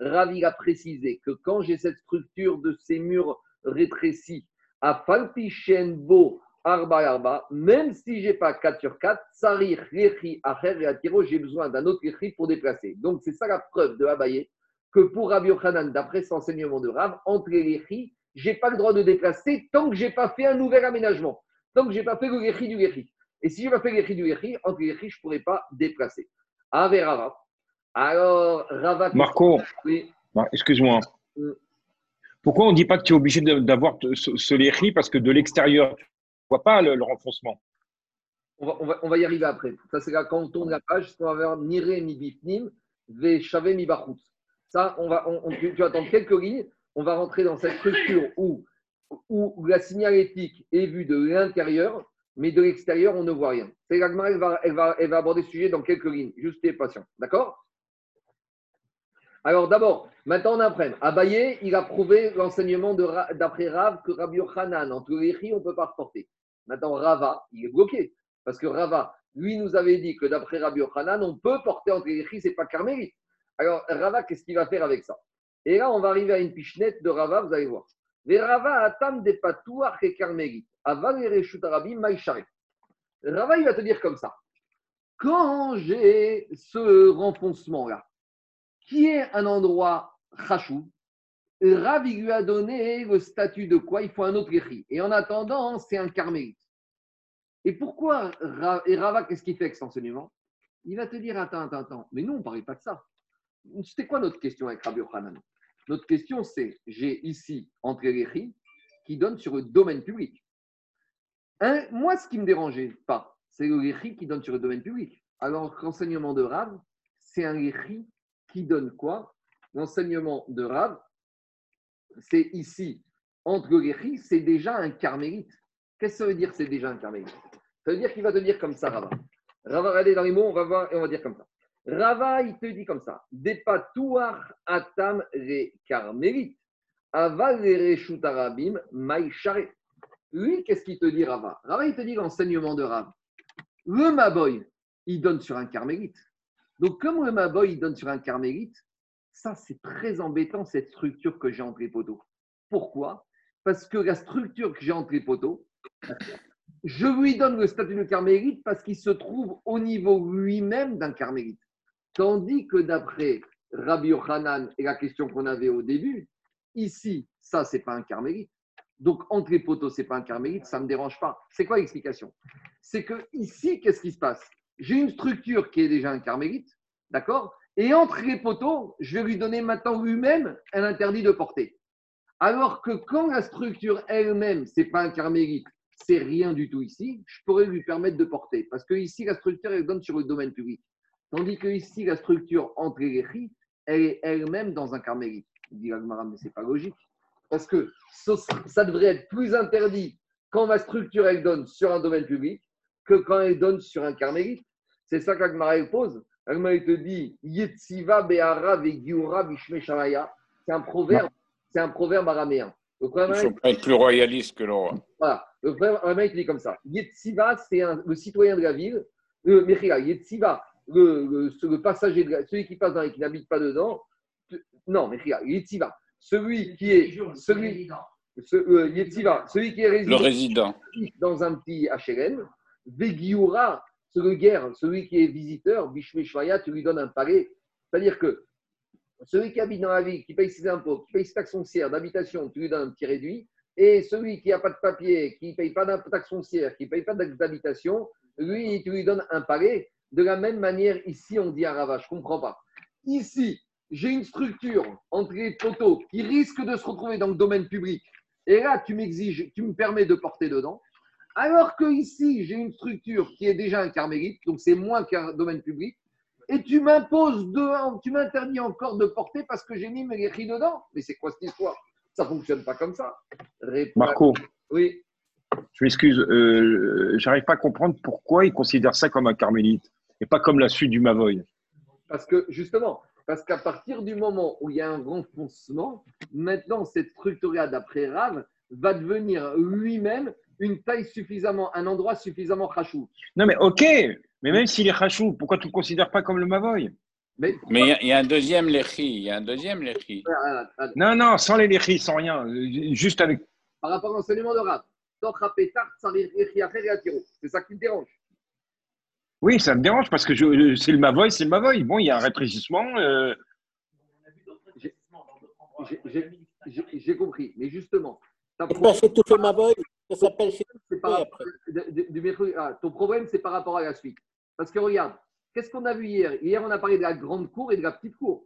Ravi a précisé que quand j'ai cette structure de ces murs rétrécis, à Falpichenbo, Arba Arba, même si je n'ai pas 4 sur 4, Sarir, Rechi, Acher et Atiro, j'ai besoin d'un autre Rechi pour déplacer. Donc c'est ça la preuve de Abaye, que pour Rabbi Yochanan, d'après cet enseignement de Rav, entre les Rechi, je n'ai pas le droit de déplacer tant que je n'ai pas fait un nouvel aménagement, tant que je n'ai pas fait le Gechi du Gechi. Et si je n'ai pas fait le Gechi du Gechi, entre Gechi, je ne pourrais pas déplacer. Avec Rava. Alors, Rava. Marco, oui. excuse-moi. Mm. Pourquoi on ne dit pas que tu es obligé d'avoir ce, ce Parce que de l'extérieur, tu ne vois pas le, renfoncement. On va, on, va, on va, y arriver après. Ça, c'est là quand on tourne la page, on va voir Nire mi bifnim, ve shave mi bachut. Ça, on va, on, tu, vas attendre quelques lignes. On va rentrer dans cette structure où, où la signalétique est vue de l'intérieur, mais de l'extérieur, on ne voit rien. C'est elle va, elle, va, elle va aborder ce sujet dans quelques lignes. Juste et patient. D'accord? Alors d'abord, maintenant on apprend. Abaye, il a prouvé l'enseignement d'après Rav que Rabbi Yochanan, en tout on ne peut pas reporter. Maintenant, Rava, il est bloqué. Parce que Rava, lui, nous avait dit que d'après Rabbi Yochanan, on peut porter les ce n'est pas carmélite. Alors, Rava, qu'est-ce qu'il va faire avec ça? Et là, on va arriver à une pichenette de Rava, vous allez voir. Rava et Rava, il va te dire comme ça. Quand j'ai ce renfoncement-là, qui est un endroit chachou, Rav lui a donné le statut de quoi? Il faut un autre écrit. Et en attendant, c'est un carmélite. Et pourquoi Et Rava, qu'est-ce qu'il fait avec cet enseignement? Il va te dire Attends, attends, attends. Mais nous, on ne parlait pas de ça. C'était quoi notre question avec Rabbi Yochanan? Notre question, c'est j'ai ici entre les qui donne sur le domaine public. moi, ce qui ne me dérangeait pas, c'est le qui donne sur le domaine public. Alors, l'enseignement de Rav, c'est un écrit qui donne quoi? L'enseignement de Rav, c'est ici, entre c'est déjà un carmélite. Qu'est-ce que ça veut dire c'est déjà un carmélite? Ça veut dire qu'il va te dire comme ça, Rava. Rava, regardez dans les mots, on va voir et on va dire comme ça. Rava, il te dit comme ça. Depatouar atam re carmélite. Aval re arabim maïchare. Lui, qu'est-ce qu'il te dit, Rava? Rava, il te dit l'enseignement de Rav. Le Maboy, il donne sur un carmélite. Donc, comme le Maboy donne sur un carmélite, ça, c'est très embêtant, cette structure que j'ai entre les poteaux. Pourquoi? Parce que la structure que j'ai entre les poteaux, je lui donne le statut de carmélite parce qu'il se trouve au niveau lui-même d'un carmélite. Tandis que d'après Rabbi Yochanan et la question qu'on avait au début, ici, ça, c'est pas un carmélite. Donc, entre les poteaux, c'est pas un carmélite, ça ne me dérange pas. C'est quoi l'explication? C'est que ici, qu'est-ce qui se passe? J'ai une structure qui est déjà un carmélite, d'accord? Et entre les poteaux, je vais lui donner maintenant lui-même un interdit de porter. Alors que quand la structure elle-même, ce n'est pas un carmélite, c'est rien du tout ici, je pourrais lui permettre de porter. Parce que ici, la structure, elle donne sur le domaine public. Tandis que ici, la structure entre les ris, elle est elle-même dans un carmélite. Dit mais ce n'est pas logique. Parce que ça devrait être plus interdit quand ma structure, elle donne sur un domaine public que quand elle donne sur un carmélite. C'est ça qu'Agmara pose. Agmara te dit Yetziva be'ara ve'giura bishme C'est un proverbe, c'est un proverbe araméen. Il ne faut pas être plus royaliste que le roi. Voilà. Le proverbe araméen, il dit comme ça. Yetziva, c'est le citoyen de la ville. Le Mechila, Yetziva, le, le, passager, de la, celui qui passe dans et qui n'habite pas dedans. Non, Mechila, Yetziva, celui qui est. Celui, ce, euh, Yetziva, celui qui est résident, le résident. dans un petit HLM. Vegiura, le guerre, celui qui est visiteur, Bishmeshvaya, tu lui donnes un palais. C'est-à-dire que celui qui habite dans la ville, qui paye ses impôts, qui paye ses taxes foncières d'habitation, tu lui donnes un petit réduit. Et celui qui n'a pas de papier, qui ne paye pas de taxes foncières, qui ne paye pas d'habitation, lui, tu lui donnes un palais. De la même manière, ici, on dit à Rava, je ne comprends pas. Ici, j'ai une structure entre les poteaux qui risque de se retrouver dans le domaine public. Et là, tu m'exiges, tu me permets de porter dedans. Alors que ici, j'ai une structure qui est déjà un carmélite, donc c'est moins qu'un domaine public, et tu m'imposes de, tu m'interdis encore de porter parce que j'ai mis mes guéris dedans. Mais c'est quoi cette histoire? Ça ne fonctionne pas comme ça. Marco. Oui. Je m'excuse, euh, j'arrive pas à comprendre pourquoi ils considèrent ça comme un carmélite et pas comme la suite du Mavoy. Parce que justement, parce qu'à partir du moment où il y a un renfoncement, maintenant cette structure-là, d'après Rav, va devenir lui-même une taille suffisamment, un endroit suffisamment chachou. Non, mais ok, mais même s'il est chachou, pourquoi tu ne le considères pas comme le Mavoy? Mais il y, a un deuxième lechi, il y a un deuxième lechi. Non, non, sans les lechis, sans rien, juste avec. Par rapport à l'enseignement de Rav, c'est ça qui me dérange. Oui, ça me dérange parce que c'est le Mavoy, c'est le Mavoy. Bon, il y a un rétrécissement. Euh... J'ai compris. Mais justement. ma boy, ça s'appelle ah, Ton problème, c'est par rapport à la suite. Parce que regarde, qu'est-ce qu'on a vu hier? Hier, on a parlé de la grande cour et de la petite cour.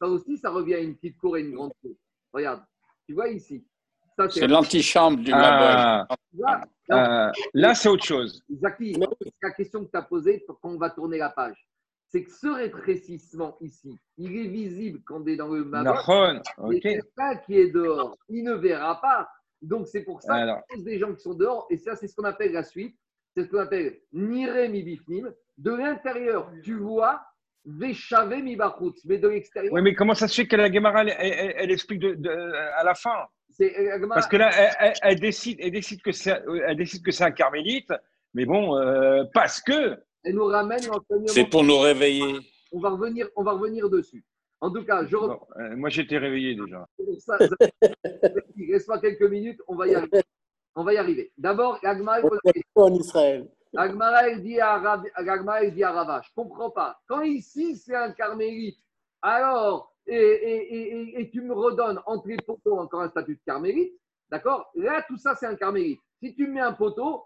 Ça aussi, ça revient à une petite cour et une grande cour. Regarde, tu vois ici. C'est l'antichambre du ah, euh, Là, c'est autre chose. Exactement. La question que tu as posée quand on va tourner la page, c'est que ce rétrécissement ici, il est visible quand on est dans le mabot. Et quelqu'un qui est dehors, il ne verra pas. Donc, c'est pour ça qu'il y a des gens qui sont dehors. Et ça, c'est ce qu'on appelle la suite. C'est ce qu'on appelle Nire mi bifnim. De l'intérieur, tu vois Veshave mi Mais de l'extérieur. Oui, mais comment ça se fait que la Gemara, elle, explique de, à la fin? Parce que là, elle, décide, elle décide que c'est, elle décide que c'est un carmélite, mais bon, euh, parce que. Elle nous ramène C'est pour nous réveiller. On va revenir, on va revenir dessus. En tout cas, je reprends. Euh, moi, j'étais réveillé déjà. <laughs> Reste-moi quelques minutes, on va y arriver. On va y arriver. D'abord, Agma en Israël. Agmara, dit à, dit à Rava, je ne comprends pas. Quand ici, c'est un carmélite, alors, et, et, tu me redonnes entre les poteaux encore un statut de carmélite, d'accord? Là, tout ça, c'est un carmélite. Si tu mets un poteau,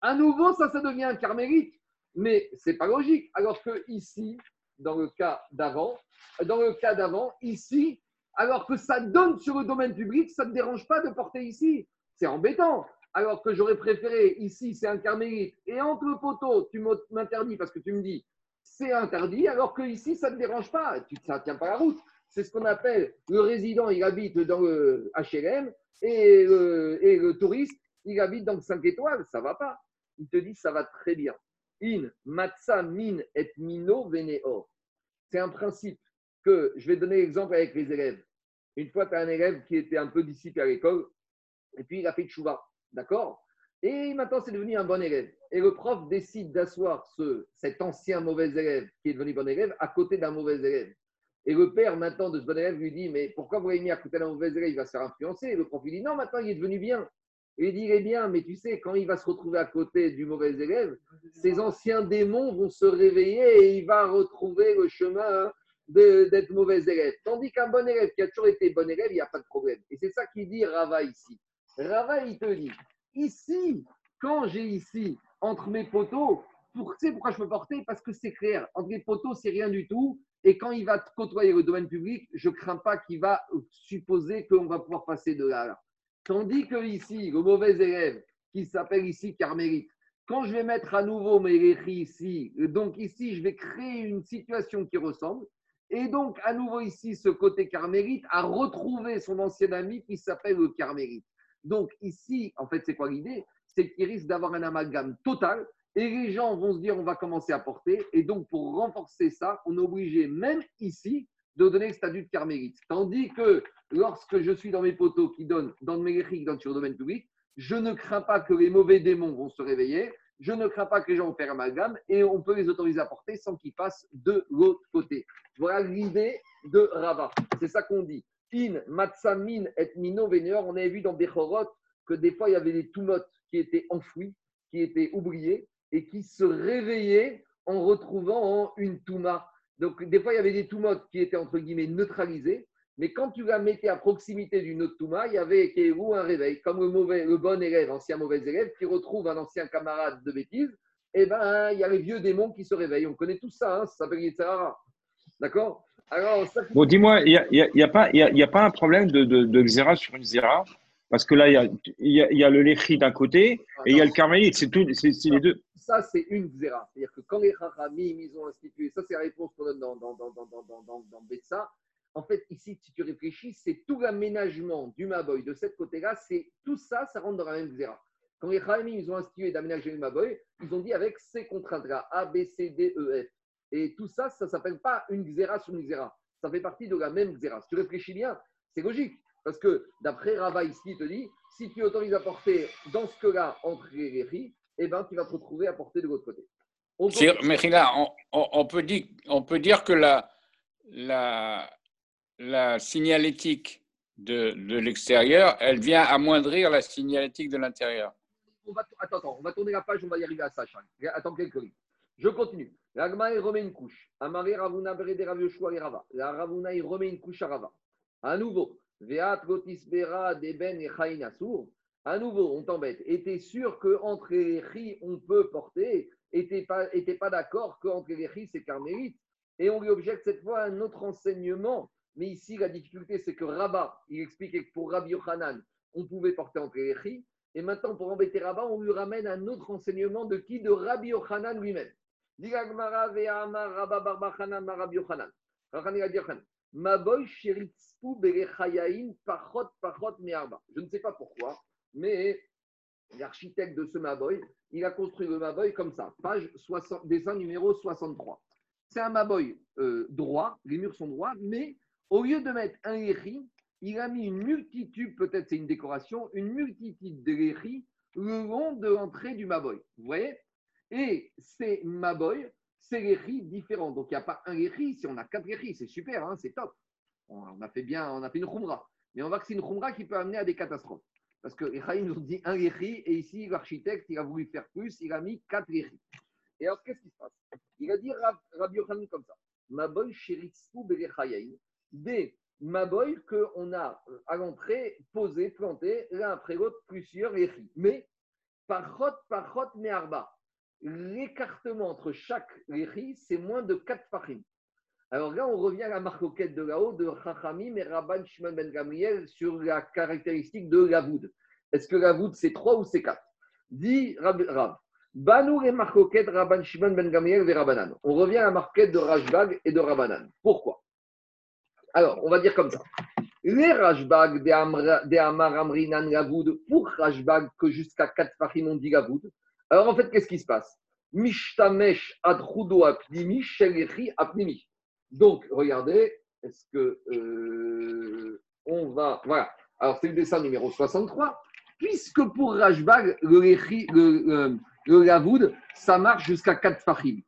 à nouveau, ça, ça devient un carmélite. Mais ce n'est pas logique. Alors que ici, dans le cas d'avant, dans le cas d'avant, ici, alors que ça donne sur le domaine public, ça ne dérange pas de porter ici. C'est embêtant. Alors que j'aurais préféré, ici, c'est un carmélite, et entre le poteau, tu m'interdis parce que tu me dis, c'est interdit, alors que ici, ça ne dérange pas. Ça ne tient pas la route. C'est ce qu'on appelle le résident, il habite dans le HLM, et le, et le touriste, il habite dans le 5 étoiles. Ça ne va pas. Il te dit, ça va très bien. In, matza, min et mino, veneor. C'est un principe que je vais donner l'exemple avec les élèves. Une fois, tu as un élève qui était un peu dissipé à l'école, et puis il a fait chouva. D'accord? Et maintenant, c'est devenu un bon élève. Et le prof décide d'asseoir ce, cet ancien mauvais élève qui est devenu bon élève à côté d'un mauvais élève. Et le père, maintenant, de ce bon élève, lui dit Mais pourquoi vous l'avez mis à côté d'un mauvais élève? Il va se faire influencer. Et le prof lui dit Non, maintenant, il est devenu bien. Il dit bien, mais tu sais, quand il va se retrouver à côté du mauvais élève, ses anciens démons vont se réveiller et il va retrouver le chemin d'être mauvais élève. Tandis qu'un bon élève qui a toujours été bon élève, il n'y a pas de problème. Et c'est ça qu'il dit Rava ici. Rava, il te dit, ici, quand j'ai ici, entre mes poteaux, pour, tu sais pourquoi je peux porter Parce que c'est clair, entre les poteaux, c'est rien du tout. Et quand il va côtoyer le domaine public, je ne crains pas qu'il va supposer qu'on va pouvoir passer de là Tandis que ici, le mauvais élève, qui s'appelle ici carmélite, quand je vais mettre à nouveau mes récits ici, donc ici, je vais créer une situation qui ressemble. Et donc, à nouveau ici, ce côté carmélite a retrouvé son ancien ami qui s'appelle le carmélite. Donc ici, en fait, c'est quoi l'idée? C'est qu'il risque d'avoir un amalgame total et les gens vont se dire on va commencer à porter. Et donc, pour renforcer ça, on est obligé, même ici, de donner le statut de carmélite. Tandis que lorsque je suis dans mes poteaux qui donnent, dans qui donnent sur le domaine public, je ne crains pas que les mauvais démons vont se réveiller. Je ne crains pas que les gens vont faire amalgame et on peut les autoriser à porter sans qu'ils passent de l'autre côté. Voilà l'idée de Rava. C'est ça qu'on dit. In, Matsamin et Mino On avait vu dans Bechorot que des fois, il y avait des toumotes qui étaient enfouis, qui étaient oubliés et qui se réveillaient en retrouvant une touma. Donc, des fois, il y avait des toumotes qui étaient entre guillemets neutralisées, mais quand tu la mettais à proximité d'une autre touma, il y avait un réveil, comme le, mauvais, le bon élève, ancien mauvais élève, qui retrouve un ancien camarade de bêtises. Et eh ben, il y a les vieux démons qui se réveillent. On connaît tout ça, hein, ça s'appelle Yitzhara. D'accord Bon, dis-moi, il n'y a, y a, pas, y a, pas un problème de, de, de xéra sur une xéra Parce que là, il y a, y, y a, le léchi d'un côté et il y a le carmélite, c'est c'est les deux. Ça, c'est une xéra. C'est-à-dire que quand les chachamim, ils ont institué, ça, c'est la réponse qu'on donne dans, dans, dans, dans, dans, Betsa. En fait, ici, si tu réfléchis, c'est tout l'aménagement du Maboy de cette côté-là, c'est tout ça, ça rentre dans la même xéra. Quand les chachamim, ils ont institué d'aménager le Maboy, ils ont dit avec ces contraintes-là, A, B, C, D, E, F. Et tout ça, ça ne s'appelle pas une xéra sur une xéra. Ça fait partie de la même xéra. Si tu réfléchis bien, c'est logique. Parce que d'après Rava ici, il te dit, si tu autorises à porter dans ce cas-là entre les riz, eh ben, tu vas te retrouver à porter de l'autre côté. Mais on, on, peut dire, on peut dire que la, la, la signalétique de, de l'extérieur, elle vient amoindrir la signalétique de l'intérieur. Attends, attends, on va tourner la page, on va y arriver à ça, Attends quelques lignes. Je continue. L'agma, il remet une couche. Amaré Ravuna Brede Rav Yoshua et Rava. La Ravuna, il remet une couche à Rava. À nouveau, Veat Gotisbera Deben et À nouveau, on t'embête. Et tu sûr qu'entre ris, on peut porter Et tu pas, pas d'accord qu'entre ris, c'est carmélite. Et on lui objecte cette fois un autre enseignement. Mais ici, la difficulté, c'est que Rabat, il expliquait que pour Rabbi Yochanan, on pouvait porter entre ris. Et maintenant, pour embêter Rabat, on lui ramène un autre enseignement de qui? De Rabbi Yochanan lui-même. Je ne sais pas pourquoi, mais l'architecte de ce Maboy, il a construit le Maboy comme ça, page 60, dessin numéro 63. C'est un Maboy euh, droit, les murs sont droits, mais au lieu de mettre un Eri, il a mis une multitude, peut-être c'est une décoration, une multitude de le long de l'entrée du Maboy. Vous voyez? Et ces Maboy, c'est les différents. Donc il n'y a pas un riz, si on a quatre riz, c'est super, hein, c'est top. On a fait bien, on a fait une khumra. Mais on voit que c'est une khumra qui peut amener à des catastrophes. Parce que les nous dit un riz, et ici, l'architecte, il a voulu faire plus, il a mis quatre riz. Et alors, qu'est-ce qui se passe? Il a dit Rabbi Yochanan comme ça Maboy sheritzpu belechayain. Des Maboy qu'on a euh, à l'entrée posé, planté, l'un après l'autre, plusieurs riz. Mais, parchot, parchot, me'arba l'écartement entre chaque riz, c'est moins de 4 fachim. Alors là, on revient à la marcoquette de là-haut de Chachamim et Rabban Shimon ben Gamriel sur la caractéristique de la. Est-ce que la c'est 3 ou c'est 4 Dit Rab. Rabban Shimon ben et Rabbanan. On revient à la marquette de Rajbag et de Rabbanan. Pourquoi? Alors, on va dire comme ça. Les Rajbag des Amar Amrinan la pour Rajbag que jusqu'à 4 fachim on dit voûte, alors en fait, qu'est-ce qui se passe? Mishtamesh adrudo apnimi, shelechi apnimi. Donc, regardez, est-ce que euh, on va. Voilà. Alors, c'est le dessin numéro 63. Puisque pour Rajbag, le, le, le, Lavoud, ça marche jusqu'à 4 fachim.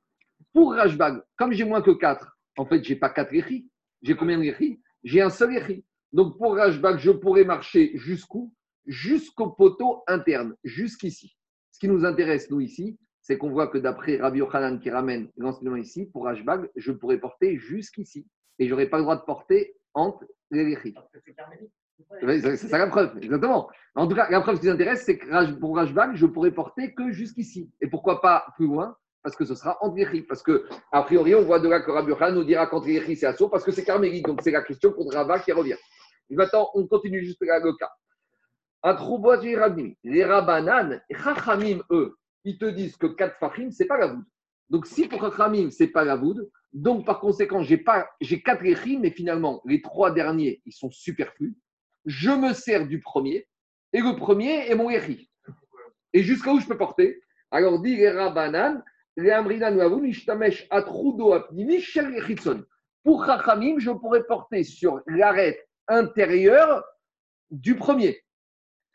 Pour Rajbag, comme j'ai moins que 4, en fait, je n'ai pas 4 échis. J'ai combien d'échis J'ai un seul échi. Donc, pour Rajbag, je pourrais marcher jusqu'où? Jusqu'au poteau interne, jusqu'ici. Ce qui nous intéresse, nous, ici, c'est qu'on voit que d'après Rabbi Yochanan qui ramène l'enseignement ici, pour Ashbag, je pourrais porter jusqu'ici. Et je n'aurais pas le droit de porter entre les C'est ça la preuve, exactement. En tout cas, la preuve qui nous intéresse, c'est que pour Rajbag, je pourrais porter que jusqu'ici. Et pourquoi pas plus loin? Parce que ce sera entre les Parce que, a priori, on voit de là que Rabbi Yochanan nous dira qu'entre les c'est assaut parce que c'est carmélite. Donc, c'est la question contre Rabba qui revient. Et maintenant, on continue juste là le cas. Les Rabanan, Chachamim, eux, ils te disent que 4 Fahim, ce n'est pas la voûte. Donc, si pour Chachamim, ce n'est pas la voûte, donc par conséquent, j'ai pas, j'ai 4 Echim, mais finalement, les trois derniers, ils sont superflus. Je me sers du premier, et le premier est mon Echi. Et jusqu'à où je peux porter? Alors, dit les Rabanan, les Amrinan Atrudo Apnimi, Pour Chachamim, je pourrais porter sur l'arête intérieure du premier.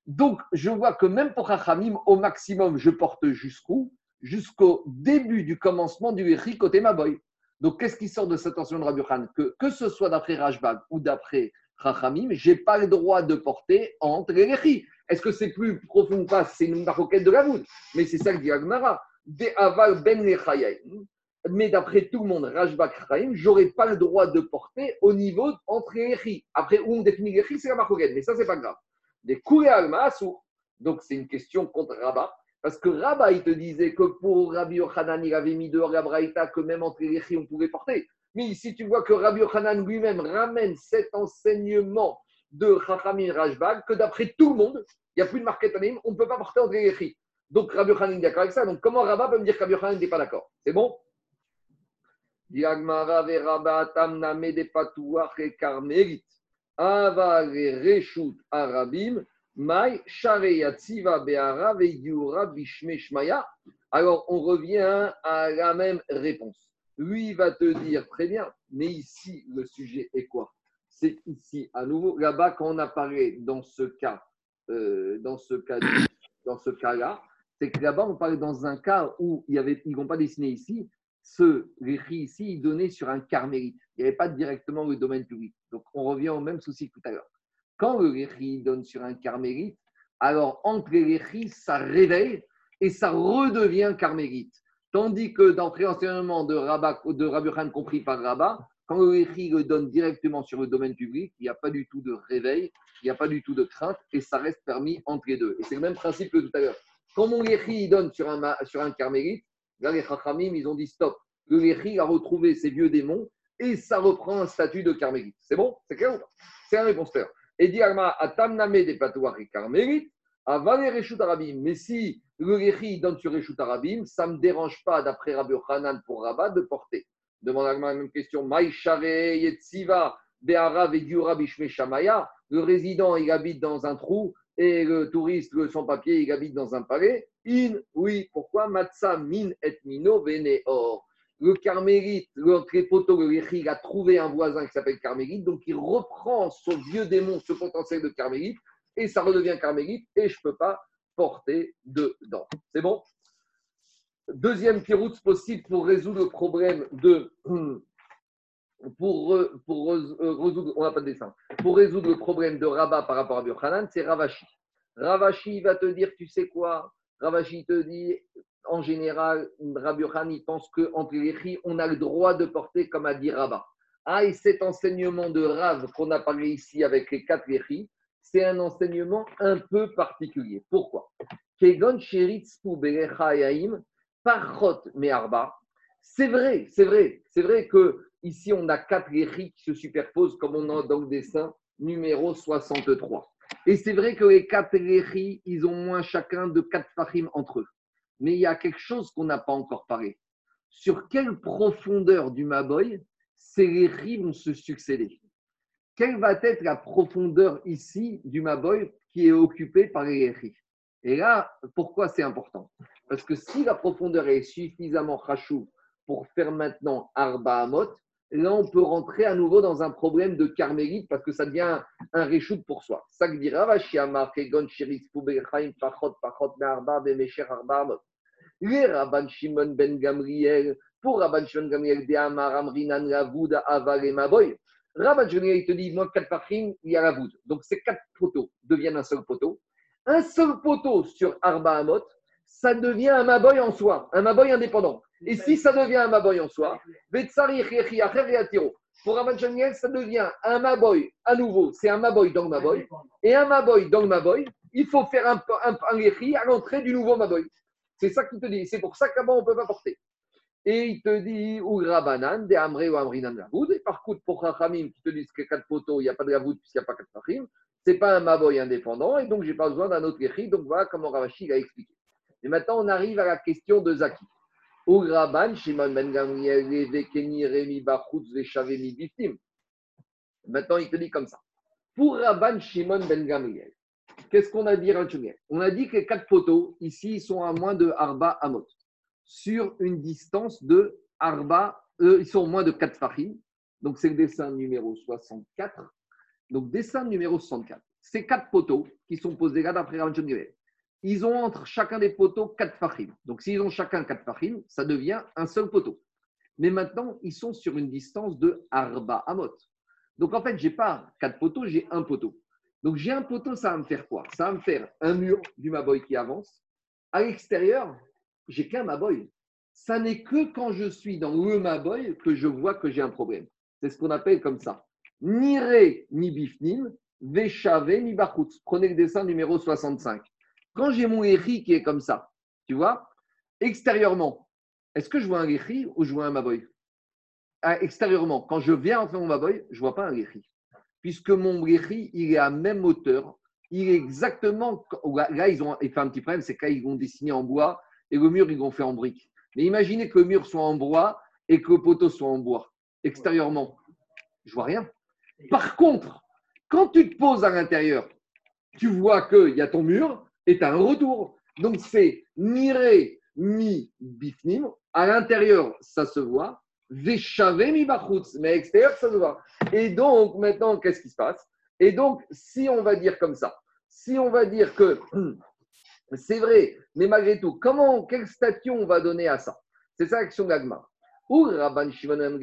Donc, je vois que même pour Chachamim, au maximum, je porte jusqu'où? Jusqu'au début du commencement du Eri côté Maboy. Donc, qu'est-ce qui sort de cette tension de Rabbi Khan que, ce soit d'après Rajbag ou d'après Chachamim, je n'ai pas le droit de porter entre les. Est-ce que c'est plus profond pas? C'est une maroquette de la voûte. Mais c'est ça que dit Agmara. ben mais d'après tout le monde, Rajbak je j'aurais pas le droit de porter au niveau entre les Après, où on définit les c'est la maroquette, mais ça, c'est pas grave des Alma Donc, c'est une question contre Rabat. Parce que Rabat, il te disait que pour Rabbi Yochanan, il avait mis dehors la Braïta que même entre les on pouvait porter. Mais ici, tu vois que Rabbi Yochanan lui-même ramène cet enseignement de Chachamim Rajbag, que d'après tout le monde, il n'y a plus de market on ne peut pas porter entre les Donc Rabbi Yochanan est d'accord avec ça. Donc comment Rabat peut me dire que Rabbi Yochanan n'est pas d'accord? C'est bon? Diagmara ve Rabat amname de patouach et karmelit. Reshut Arabim, Mai Be'ara Shmaya. Alors, on revient à la même réponse. Lui va te dire très bien, mais ici, le sujet est quoi? C'est ici, à nouveau, là-bas, quand on a parlé dans ce cas, euh, dans ce cas, dans ce cas-là, c'est que là-bas, on parlait dans un cas où il y avait, ils vont pas dessiner ici, ce récit ici, il donnait sur un carmélite. Il n'y avait pas directement le domaine public. Donc, on revient au même souci que tout à l'heure. Quand le récit donne sur un carmélite, alors entre les ça réveille et ça redevient carmélite. Tandis que dans le préenseignement de, Rabba, de Rabbi Khan compris par Rabat, Quand le Lechi le donne directement sur le domaine public, il n'y a pas du tout de réveil, il n'y a pas du tout de crainte et ça reste permis entre les deux. Et c'est le même principe que tout à l'heure. Quand mon Lechi donne sur un, sur un carmélite, là les Chachamim, ils ont dit stop. Le Lechi a retrouvé ses vieux démons et ça reprend un statut de carmélite. C'est bon? C'est clair C'est un réponse Et dit Atamname des patouars et carmélites, Avaler Reshut Arabim. Mais si le Lechi donne sur Reshut ça ne me dérange pas, d'après Rabbi Hanan pour Rabat, de porter. Demande à la même question. Yetziva Shamaya. Le résident, il habite dans un trou et le touriste, le sans-papier, il habite dans un palais. In, oui, pourquoi? Matsa min et mino or. Le carmélite, le trépoto, le il a trouvé un voisin qui s'appelle carmélite, donc il reprend son vieux démon, ce potentiel de carmélite, et ça redevient carmélite, et je ne peux pas porter dedans. C'est bon? Deuxième route possible pour résoudre le problème de. <clears throat> Pour, pour résoudre, on n'a pas de dessin. Pour résoudre le problème de Rabat par rapport à Burkhanan, c'est Ravashi. Ravashi va te dire, tu sais quoi? Ravashi te dit, en général, Rabbi il pense qu'entre les on a le droit de porter comme a dit Rabat. Ah, et cet enseignement de Rav qu'on a parlé ici avec les quatre léchis, c'est un enseignement un peu particulier. Pourquoi? C'est vrai, c'est vrai, c'est vrai que ici on a quatre léchis qui se superposent comme on a dans le dessin numéro 63. Et c'est vrai que les quatre léchis, ils ont moins chacun de quatre fahim entre eux. Mais il y a quelque chose qu'on n'a pas encore parlé. Sur quelle profondeur du Maboy ces léchis vont se succéder? Quelle va être la profondeur ici du Maboy qui est occupée par les léchis Et là, pourquoi c'est important? Parce que si la profondeur est suffisamment rachou pour faire maintenant Arba Amot, là on peut rentrer à nouveau dans un problème de carmélite parce que ça devient un réchout pour soi. Les Rabban Shimon Ben Gamriel, pour Rabban Shimon Gamriel de Amar Amrinan Lavoud Aval et Maboy. Rabban Shimon il te dit, moi, quatre pachim, il y a la voûte. Donc ces quatre poteaux deviennent un seul poteau. Un seul poteau sur Arba Amot, ça devient un maboy en soi, un maboy indépendant. Et si ça devient un maboy en soi, pour Raman ça devient un maboy à nouveau, c'est un maboy dans le maboy. Et un maboy dans le maboy, il faut faire un, un, à l'entrée du nouveau maboy. C'est ça qu'il te dit. C'est pour ça qu'avant, on ne peut pas porter. Et il te dit, ou Banan, de Amre ou Amrinan Lavoud. Et par contre, pour Chachamim, qui te disent que quatre poteaux, il n'y a pas de Lavoud puisqu'il n'y a pas quatre Chachim, ce n'est pas un maboy indépendant. Et donc, je n'ai pas besoin d'un autre Yechi. Donc, voilà comment Ravashi a expliqué. Et maintenant, on arrive à la question de Zaki. Ben maintenant, il te dit comme ça. Pour Rabban Shimon Ben Gamriel, qu'est-ce qu'on a dit On a dit que les quatre poteaux, ici, sont à moins de Arba Amot. Sur une distance de Arba, euh, ils sont moins de 4 Fahim. Donc, c'est le dessin numéro 64. Donc, dessin numéro 64. Ces quatre poteaux qui sont posés là d'après Shimon ils ont entre chacun des poteaux 4 fachim. Donc, s'ils ont chacun 4 fachim, ça devient un seul poteau. Mais maintenant, ils sont sur une distance de Arba Amot. Donc, en fait, je n'ai pas 4 poteaux, j'ai un poteau. Donc, j'ai un poteau, ça va me faire quoi? Ça va me faire un mur du Maboy qui avance. À l'extérieur, j'ai qu'un Maboy. Ça n'est que quand je suis dans le Maboy que je vois que j'ai un problème. C'est ce qu'on appelle comme ça. Ni Ré, ni Bifnim, Veshave, ni Bachutz. Prenez le dessin numéro 65. Quand j'ai mon éri qui est comme ça, tu vois, extérieurement, est-ce que je vois un éri ou je vois un maboy ah, Extérieurement, quand je viens entrer mon maboy, je ne vois pas un éri. Puisque mon éri, il est à même hauteur. Il est exactement. Là, ils ont fait un petit problème, c'est qu'ils vont dessiner en bois et le mur, ils vont fait en briques. Mais imaginez que le mur soit en bois et que le poteau soit en bois. Extérieurement, je vois rien. Par contre, quand tu te poses à l'intérieur, tu vois qu'il y a ton mur est un retour. Donc c'est ré mi bifnim. À l'intérieur, ça se voit. Mais à l'extérieur, ça se voit. Et donc, maintenant, qu'est-ce qui se passe? Et donc, si on va dire comme ça, si on va dire que <clears throat> c'est vrai, mais malgré tout, comment, quel statut on va donner à ça? C'est ça l'action d'Agma. Ou Rabban Shimon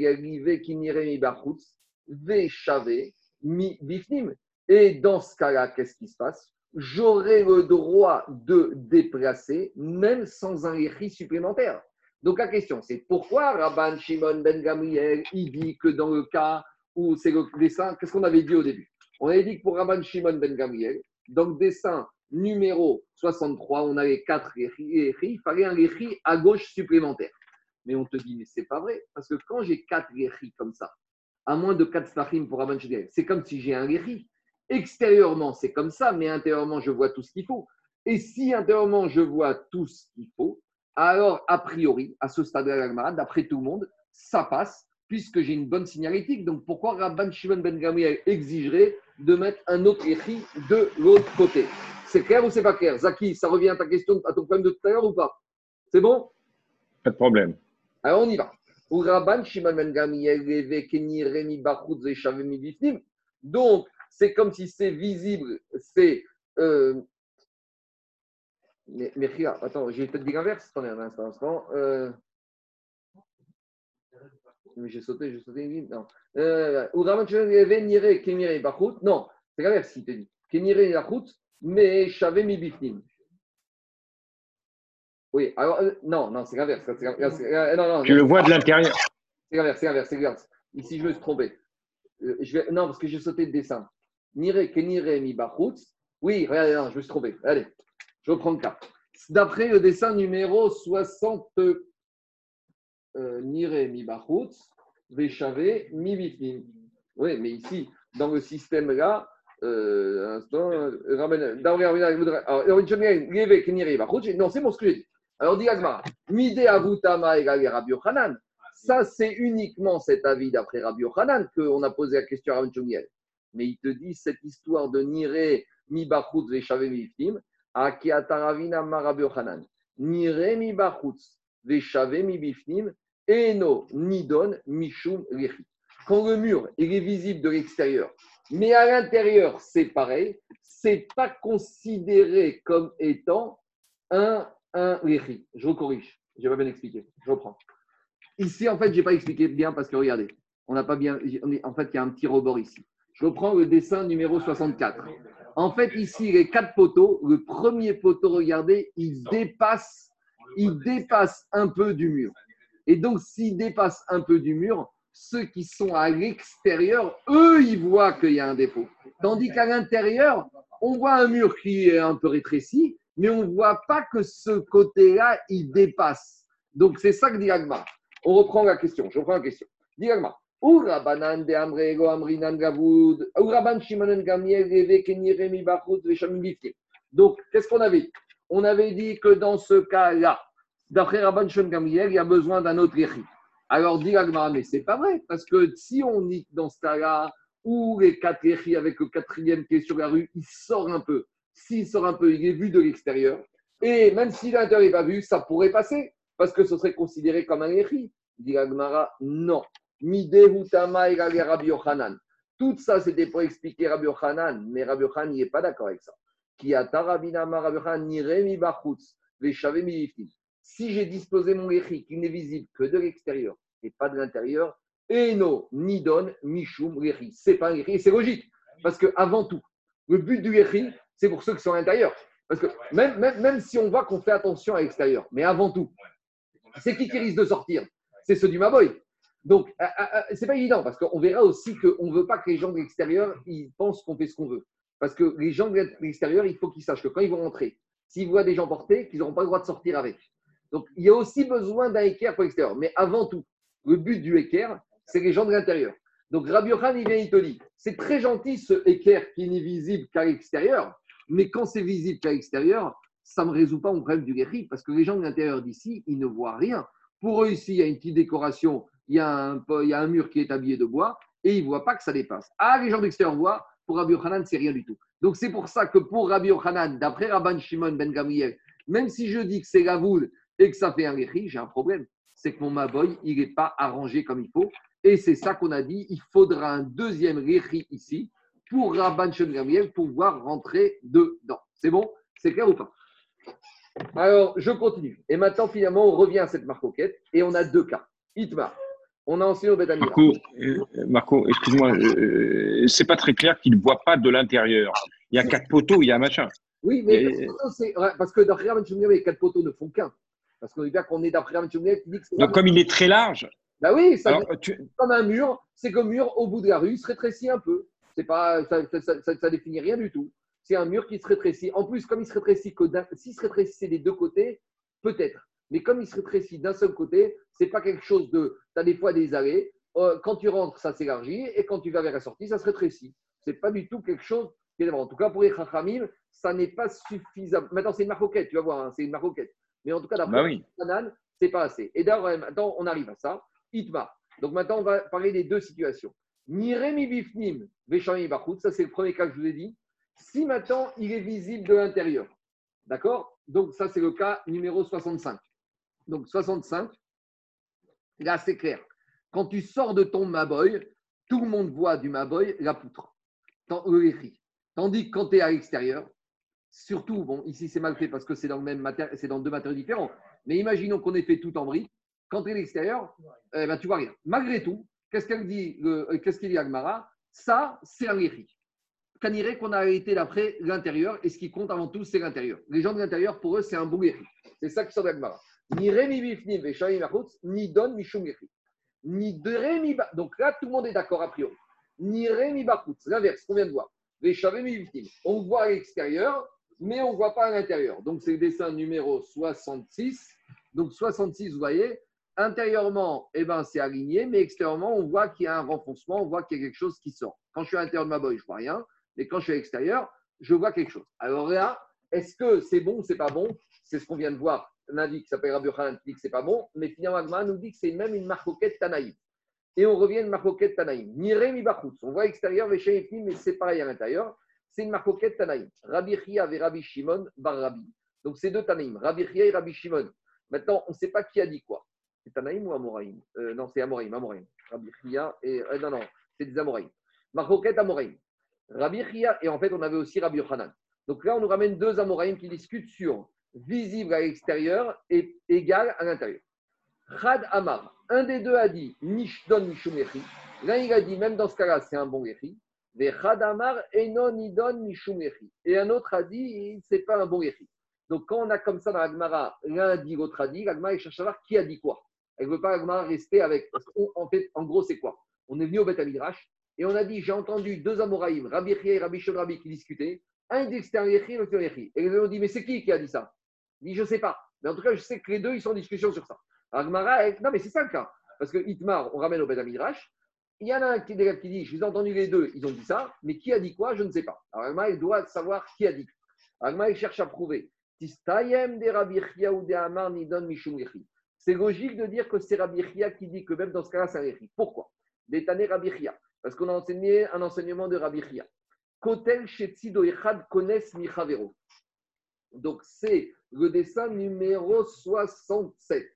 mi bifnim. Et dans ce cas-là, qu'est-ce qui se passe? J'aurai le droit de déplacer même sans un écrit supplémentaire. Donc la question, c'est pourquoi Rabban Shimon Ben Gamriel, il dit que dans le cas où c'est le dessin, qu'est-ce qu'on avait dit au début? On avait dit que pour Rabban Shimon Ben Gamriel, dans le dessin numéro 63, on avait quatre écrits, il fallait un écrit à gauche supplémentaire. Mais on te dit, mais c'est pas vrai, parce que quand j'ai quatre écrits comme ça, à moins de quatre stachim pour Rabban Shimon, c'est comme si j'ai un écrit. Extérieurement, c'est comme ça, mais intérieurement, je vois tout ce qu'il faut. Et si intérieurement, je vois tout ce qu'il faut, alors a priori, à ce stade-là, d'après tout le monde, ça passe, puisque j'ai une bonne signalétique. Donc pourquoi Rabban Shimon Ben Gamriel exigerait de mettre un autre écrit de l'autre côté? C'est clair ou c'est pas clair? Zaki, ça revient à ta question, à ton problème de tout à l'heure ou pas? C'est bon? Pas de problème. Alors on y va. Rabban Shimon Ben Gamriel, donc, c'est comme si c'est visible, c'est euh, mais, mais attends, j'ai peut-être dit l'inverse. Attendez un instant. Un instant. Euh... Mais j'ai sauté, j'ai sauté. Non. Euh, non, c'est l'inverse il te dit. Kenire Yachut, mais Shavem Ibifnim. Oui, alors, euh, non, non, c'est l'inverse. Euh, tu le vois de l'intérieur. C'est l'inverse, c'est l'inverse, c'est l'inverse. Ici, je me suis trompé. Euh, je vais, non, parce que j'ai sauté le dessin. Nire, Kenire, Mi Oui, regardez, non, je me suis trompé. Allez, je reprends le cas. D'après le dessin numéro 60, euh, Nire mi bachutz, Veshave mi. Oui, mais ici, dans le système là, euh, non, c'est bon ce que j'ai dit. Alors, dit Agmara, Mide avutama égale Rabbi Yochanan. Ça, c'est uniquement cet avis d'après Rabbi Yochanan qu'on a posé la question à Rabbi Mais il te dit cette histoire de Nire mi mi bifnim Akiataravina Marabio Hanan. Nire mi bachutz, bifnim, eno nidon mishum. Quand le mur il est visible de l'extérieur, mais à l'intérieur c'est pareil, c'est pas considéré comme étant un un richi. Je corrige, je pas bien expliqué. Je reprends. Ici en fait j'ai pas expliqué bien parce que regardez, on n'a pas bien, en fait il y a un petit rebord ici. Je reprends le dessin numéro 64. En fait, ici, les quatre poteaux, le premier poteau, regardez, il dépasse, il dépasse un peu du mur. Et donc, s'il dépasse un peu du mur, ceux qui sont à l'extérieur, eux, ils voient qu'il y a un défaut. Tandis qu'à l'intérieur, on voit un mur qui est un peu rétréci, mais on ne voit pas que ce côté-là, il dépasse. Donc, c'est ça que dit Agma. On reprend la question. Je reprends la question. Dit Agma. Donc, qu'est-ce qu'on avait? On avait dit que dans ce cas-là, d'après Rabban Shimon Gamriel, il y a besoin d'un autre écrit. Alors, dit Agmara, mais c'est pas vrai, parce que si on dit dans ce cas-là, où les quatre écrits avec le quatrième qui est sur la rue, il sort un peu. S'il sort un peu, il est vu de l'extérieur. Et même si l'intérieur n'est pas vu, ça pourrait passer, parce que ce serait considéré comme un écrit. Dit Agmara, non. Rabbi Yochanan. Tout ça, c'était pour expliquer Rabbi Yochanan, mais Rabbi Yochanan n'est pas d'accord avec ça. Si j'ai disposé mon écrit qui n'est visible que de l'extérieur et pas de l'intérieur, Eno, Nidon, Mishum, l'écrit. C'est pas un écrit, c'est logique. Parce que avant tout, le but du écrit, c'est pour ceux qui sont à l'intérieur. Parce que même, même, même si on voit qu'on fait attention à l'extérieur, mais avant tout, c'est qui qui risque de sortir? C'est ceux du Maboy. Donc, euh, euh, euh, c'est pas évident parce qu'on verra aussi qu'on ne veut pas que les gens de l'extérieur pensent qu'on fait ce qu'on veut. Parce que les gens de l'extérieur, il faut qu'ils sachent que quand ils vont rentrer, s'ils voient des gens portés, qu'ils n'auront pas le droit de sortir avec. Donc, il y a aussi besoin d'un équerre pour l'extérieur. Mais avant tout, le but du équerre, c'est les gens de l'intérieur. Donc, Rabbi Yohan, il vient, il te dit c'est très gentil ce équerre qui n'est visible qu'à l'extérieur, mais quand c'est visible qu'à l'extérieur, ça ne me résout pas mon problème du guéri, parce que les gens de l'intérieur d'ici, ils ne voient rien. Pour eux, ici, il y a une petite décoration il y, a un, mur qui est habillé de bois et il ne voit pas que ça dépasse. Ah, les gens d'extérieur voient, pour Rabbi Yochanan, c'est rien du tout. Donc c'est pour ça que pour Rabbi Yochanan, d'après Rabban Shimon Ben Gamriel, même si je dis que c'est la et que ça fait un guéri, j'ai un problème. C'est que mon Maboy, il n'est pas arrangé comme il faut. Et c'est ça qu'on a dit, il faudra un deuxième guéri ici pour Rabban Shimon Ben Gamriel pouvoir rentrer dedans. C'est bon? C'est clair ou pas? Alors, je continue. Et maintenant, finalement, on revient à cette marque et on a deux cas. Itmar, on a enseigné au Marco, euh, Marco excuse-moi, euh, c'est pas très clair qu'il ne voit pas de l'intérieur. Il y a quatre poteaux, il y a un machin. Oui, mais parce que dans Rabban les quatre poteaux ne font qu'un. Parce qu'on dit bien qu'on est d'après un qui dit que. Donc, comme il est très large. Bah oui, ça comme un mur, c'est qu'un mur au bout de la rue se rétrécit un peu. C'est pas, ça, ça, définit rien du tout. C'est un mur qui se rétrécit. En plus, comme il se rétrécit que s'il se rétrécissait des deux côtés, peut-être. Mais comme il se rétrécit d'un seul côté, c'est pas quelque chose de. Tu as des fois des allées. Euh, quand tu rentres, ça s'élargit. Et quand tu vas vers la sortie, ça se rétrécit. C'est pas du tout quelque chose qui est En tout cas, pour les Chachamim, ça n'est pas suffisant. Maintenant, c'est une maroquette, tu vas voir, hein, c'est une maroquette. Mais en tout cas, d'après bah oui. c'est pas assez. Et d'ailleurs, maintenant, on arrive à ça. Itma. Donc maintenant, on va parler des deux situations. Niremi bifnim, ça c'est le premier cas que je vous ai dit. Si maintenant, il est visible de l'intérieur. D'accord? Donc ça, c'est le cas numéro 65. Donc 65, là, c'est clair. Quand tu sors de ton Maboy, tout le monde voit du Maboy la poutre, Tandis que quand tu es à l'extérieur, surtout, bon, ici c'est mal fait parce que c'est dans, le dans deux matériaux différents, mais imaginons qu'on ait fait tout en briques, quand tu es à l'extérieur, eh ben, tu vois rien. Malgré tout, qu'est-ce qu'elle dit, euh, qu'est-ce qu'il dit Agmara? Ça, c'est un léchi. Kaniré qu'on a été d'après l'intérieur, et ce qui compte avant tout, c'est l'intérieur. Les gens de l'intérieur, pour eux, c'est un bon C'est ça qui sort d'Agmara. Ni Rémi Bifnim, ni Don, ni Ni de Rémi Donc là, tout le monde est d'accord a priori. Ni Rémi C'est l'inverse qu'on vient de voir. On voit à l'extérieur, mais on ne voit pas à l'intérieur. Donc c'est le dessin numéro 66. Donc 66, vous voyez, Intérieurement, eh ben, c'est aligné, mais extérieurement, on voit qu'il y a un renfoncement, on voit qu'il y a quelque chose qui sort. Quand je suis à l'intérieur de ma boîte, je ne vois rien, mais quand je suis à l'extérieur, je vois quelque chose. Alors là, est-ce que c'est bon ou c'est pas bon? C'est ce qu'on vient de voir. Un qui s'appelle Rabbi Khan dit que c'est pas bon, mais finalement, Agma nous dit que c'est même une marcoquette Tanaïm. Et on revient à une marcoquette Tanaïm. Nire mi On voit extérieur, mais c'est pareil à l'intérieur. C'est une marcoquette Tanaïm. Rabbi Chia et Rabbi Shimon bar Rabbi. Donc c'est deux Tanaïm, Rabbi Chia et Rabbi Shimon. Maintenant, on ne sait pas qui a dit quoi. C'est Tanaïm ou Amoraïm? Euh, Non, c'est Amoraïm. Amoraïm. Rabbi Chia et. Euh, non, non, c'est des Amoraïm. Marcoquette Amoraïm. Rabbi Chia et en fait, on avait aussi Rabbi Yochanan. Donc là, on nous ramène deux Amoraïm qui discutent sur visible à l'extérieur et égal à l'intérieur. Khad Amar, un des deux a dit Nishdon Mishumechi. L'un, il a dit, même dans ce cas-là, c'est un bon Echi. Mais Khad Amar, Enon Nidon Mishumechi. Et un autre a dit, c'est pas un bon Echi. Donc, quand on a comme ça dans la Gemara, l'un dit, l'autre a dit, la Gemara, il cherche à savoir qui a dit quoi. Elle ne veut pas la rester avec. en fait, en gros, c'est quoi On est venu au Beth et on a dit j'ai entendu deux Amoraïm, Rabbi Chia et Rabbi Shon qui discutaient. Un dit extérieur et l'autre Et ils ont dit mais c'est qui qui a dit ça? Il dit je ne sais pas. Mais en tout cas, je sais que les deux, ils sont en discussion sur ça. Alors, non, mais c'est ça le cas. Parce que Itmar, on ramène au Beth Midrash. Il y en a un qui, dit je vous ai entendu les deux, ils ont dit ça, mais qui a dit quoi Je ne sais pas. Alors, Agmara, doit savoir qui a dit. Agmara, cherche à prouver. C'est logique de dire que c'est Rabbi Chia qui dit que même dans ce cas-là, c'est un Echi. Pourquoi? Parce qu'on a enseigné un enseignement de Rabbi Chia. Kotel. Donc, c'est le dessin numéro 67.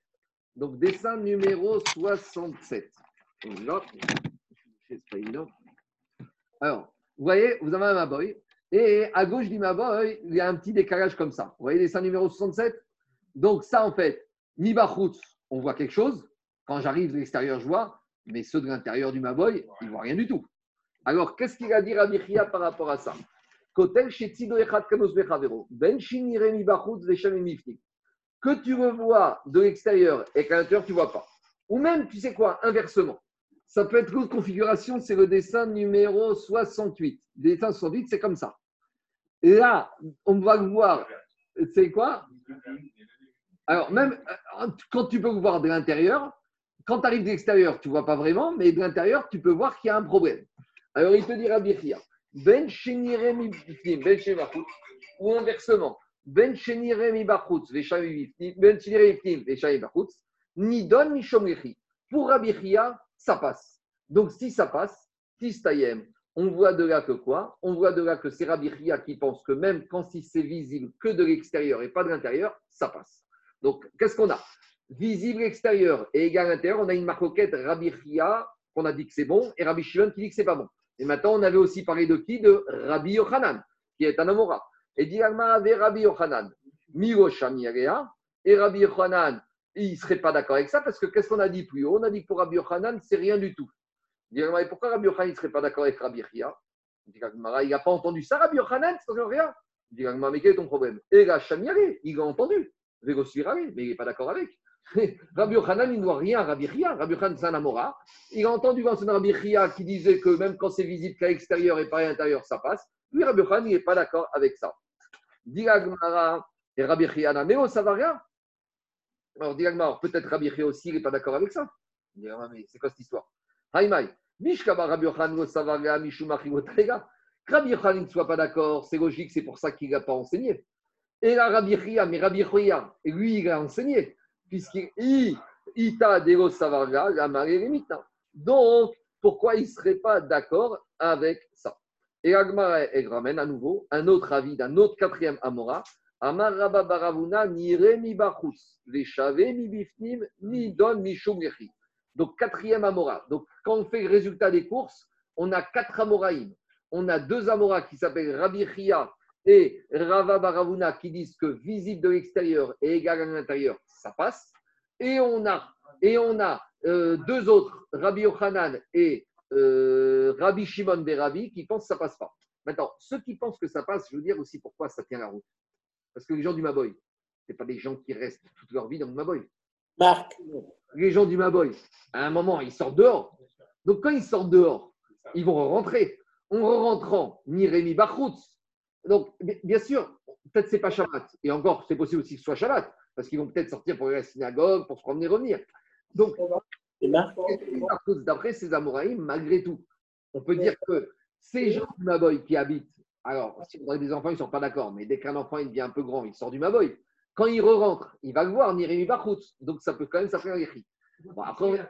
Donc, dessin numéro 67. Alors, vous voyez, vous avez un Maboy. Et à gauche du Maboy, il y a un petit décalage comme ça. Vous voyez, dessin numéro 67 Donc, ça, en fait, Mibachutz, on voit quelque chose. Quand j'arrive de l'extérieur, je vois. Mais ceux de l'intérieur du Maboy, ils ne voient rien du tout. Alors, qu'est-ce qu'il a dit Rabbi Chia par rapport à ça? Que tu revois de l'extérieur et qu'à l'intérieur, tu ne vois pas. Ou même, tu sais quoi, inversement. Ça peut être l'autre configuration, c'est le dessin numéro 68. Le dessin 68, c'est comme ça. Et là, on va le voir. C'est quoi? Alors, même euh, quand tu peux voir de l'intérieur, quand tu arrives de l'extérieur, tu ne vois pas vraiment, mais de l'intérieur, tu peux voir qu'il y a un problème. Alors, il te dira Birchia, Ben Ben ou inversement, Ben Ben ni don ni Pour Rabirchia, ça passe. Donc, si ça passe, Tistayem, on voit de là que quoi? On voit de là que c'est Rabirchia qui pense que même quand c'est visible que de l'extérieur et pas de l'intérieur, ça passe. Donc, qu'est-ce qu'on a? Visible extérieur et égal intérieur, on a une marcoquette Rabbi Chia, qu'on a dit que c'est bon, et Rabbi Shimon qui dit que c'est pas bon. Et maintenant, on avait aussi parlé de qui? De Rabbi Yochanan, qui est un Amora. Et dit avait Rabbi Yochanan, et Rabbi Yochanan, il ne serait pas d'accord avec ça, parce que qu'est-ce qu'on a dit plus haut? On a dit que pour Rabbi Yochanan, c'est rien du tout. Et pourquoi Rabbi Yochanan ne serait pas d'accord avec Rabbi Chia Il n'a pas entendu ça, Rabbi Yochanan, c'est rien. Il dit, mais quel est ton problème? Et il a entendu. mais il n'est pas d'accord avec. <laughs> Rabbi Yochanan, il ne voit rien à Rabbi Chia. Rabbi Yochanan, c'est un Amora. Il a entendu l'enseignement Rabbi Chia qui disait que même quand c'est visible qu'à l'extérieur et pas à l'intérieur, ça passe. Lui, Rabbi Yochanan, il n'est pas d'accord avec ça. Dilagmara et Rabbi Chia, mais ça va rien. Alors, Dilagmara, peut-être Rabbi Chia aussi, il n'est pas d'accord avec ça. Il dit, mais c'est quoi cette histoire? Haïmaï, Mishkaba Rabbi Yochanan, Savaria, Mishumachi, Rabbi Yochanan ne soit pas d'accord, c'est logique, c'est pour ça qu'il n'a pas enseigné. Et là, Rabbi Chia, mais Rabbi Chia, lui, il a enseigné puisqu'il ita savarga, la Donc, pourquoi il ne serait pas d'accord avec ça? Et Agmara ramène à nouveau un autre avis d'un autre quatrième Amora. Amar Rabba Baravuna ni Remi Bachus, les ni Don, ni Donc, quatrième Amora. Donc, quand on fait le résultat des courses, on a quatre Amoraïm. On a deux Amoras qui s'appellent Rabbi Chia et Rava Baravuna qui disent que visite de l'extérieur est égale à l'intérieur, ça passe. Et on a, et on a euh, deux autres, Rabbi Yochanan et euh, Rabbi Shimon des Rabbi, qui pensent que ça passe pas. Maintenant, ceux qui pensent que ça passe, je veux dire aussi pourquoi ça tient la route. Parce que les gens du Maboy, ce pas des gens qui restent toute leur vie dans le Maboy. Marc. Les gens du Maboy, à un moment, ils sortent dehors. Donc quand ils sortent dehors, ils vont rentrer. En rentrant, ni Rémi Bachoutz, donc, bien sûr, peut-être c'est pas Shabbat. Et encore, c'est possible aussi que ce soit Shabbat, parce qu'ils vont peut-être sortir pour aller à la synagogue, pour se promener, revenir. Donc, d'après ces Amoraïm, malgré tout, on peut dire que ces gens du Maboy qui habitent, alors, si vous avez des enfants, ils ne sont pas d'accord, mais dès qu'un enfant il devient un peu grand, il sort du Maboy. Quand il re-rentre, il va le voir, Nirimi Bachoutz. Donc, ça peut quand même s'appeler un bon, après,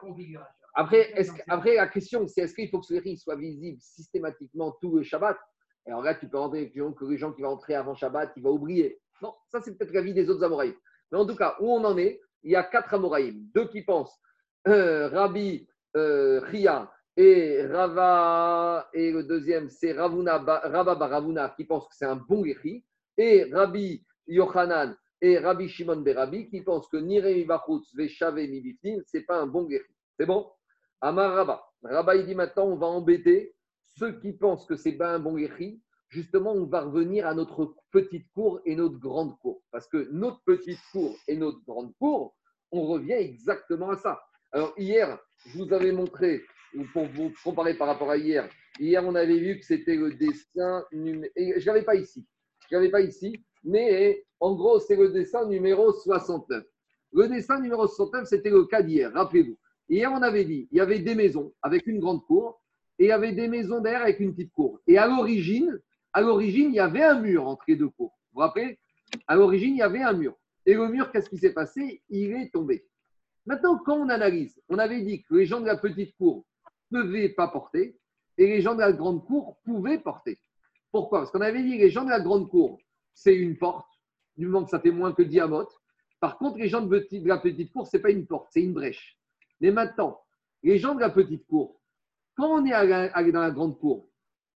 après, après, la question, c'est est-ce qu'il faut que ce riz soit visible systématiquement tout le Shabbat? Alors là, tu peux rentrer que les gens qui vont entrer avant Shabbat, ils vont oublier. Non, ça c'est peut-être l'avis des autres Amoraïm. Mais en tout cas, où on en est, il y a quatre Amoraïm. Deux qui pensent euh, Rabbi euh, Ria et Rava, et le deuxième c'est Ravuna, Rava Baravuna qui pense que c'est un bon guéri, et Rabbi Yochanan et Rabbi Shimon Berabi qui pensent que Niremi Bachutz Veshave ce c'est pas un bon guéri. C'est bon? Amar Rabba. Rabba, il dit maintenant, on va embêter ceux qui pensent que c'est pas un bon guéri, justement, on va revenir à notre petite cour et notre grande cour. Parce que notre petite cour et notre grande cour, on revient exactement à ça. Alors, hier, je vous avais montré, pour vous comparer par rapport à hier, hier, on avait vu que c'était le dessin numéro. Je l'avais pas ici. Je l'avais pas ici. Mais en gros, c'est le dessin numéro 69. Le dessin numéro 69, c'était le cas d'hier, rappelez-vous. Hier, on avait dit, il y avait des maisons avec une grande cour et il y avait des maisons derrière avec une petite cour. Et à l'origine, à l'origine, il y avait un mur entre les deux cours. Vous vous rappelez? À l'origine, il y avait un mur. Et le mur, qu'est-ce qui s'est passé? Il est tombé. Maintenant, quand on analyse, on avait dit que les gens de la petite cour ne pouvaient pas porter et les gens de la grande cour pouvaient porter. Pourquoi? Parce qu'on avait dit que les gens de la grande cour, c'est une porte, du moment que ça fait moins que diamote. Par contre, les gens de, la petite cour, ce n'est pas une porte, c'est une brèche. Mais maintenant, les gens de la petite cour, quand on est dans la grande cour,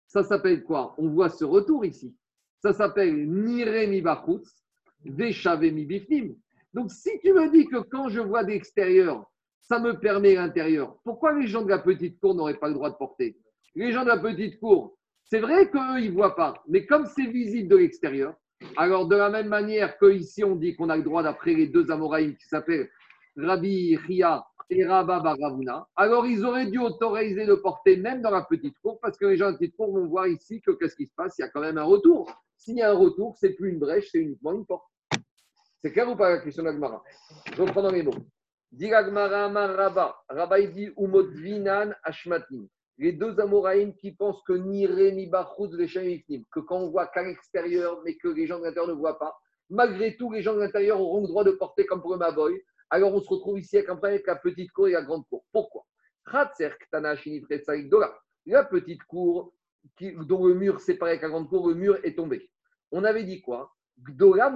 ça s'appelle quoi? On voit ce retour ici. Ça s'appelle Nire mi bachutz, bifnim. Donc, si tu me dis que quand je vois d'extérieur, ça me permet l'intérieur, pourquoi les gens de la petite cour n'auraient pas le droit de porter? Les gens de la petite cour, c'est vrai qu'eux, ils ne voient pas, mais comme c'est visible de l'extérieur, alors de la même manière qu'ici, on dit qu'on a le droit d'après les deux Amoraïm qui s'appellent Rabbi Ria et Rabba alors ils auraient dû autoriser de porter même dans la petite cour, parce que les gens de la petite cour vont voir ici que qu'est-ce qui se passe, il y a quand même un retour. S'il y a un retour, c'est plus une brèche, c'est uniquement une porte. C'est clair ou pas la question d'Agmara Reprenons les mots. Dit Rabba, Rabba il dit Umodvinan Ashmatin. Les deux Amoraïm qui pensent que ni Ré ni Bachouz que quand on voit qu'à l'extérieur, mais que les gens de l'intérieur ne voient pas, malgré tout, les gens de l'intérieur auront le droit de porter comme pour le Maboy, alors on se retrouve ici avec, avec la petite cour et la grande cour. Pourquoi? La petite cour dont le mur séparé avec la grande cour, le mur est tombé. On avait dit quoi? Gdola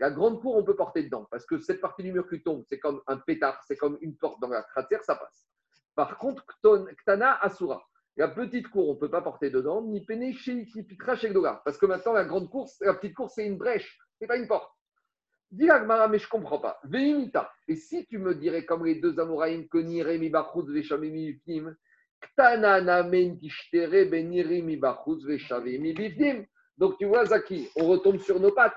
La grande cour, on peut porter dedans parce que cette partie du mur qui tombe, c'est comme un pétard, c'est comme une porte dans la cratère, ça passe. Par contre, Ktana Asura. La petite cour, on ne peut pas porter dedans, ni péné chez Parce que maintenant, la grande cour, la petite cour, c'est une brèche, ce n'est pas une porte. Dis Agmara, mais je ne comprends pas. Veimita. Et si tu me dirais comme les deux Amoraïm Bachutz Veshamimi Bifnim, Ktana men Tishtere Beniremi Bachutz Bifnim. Donc tu vois, Zaki, on retombe sur nos pattes.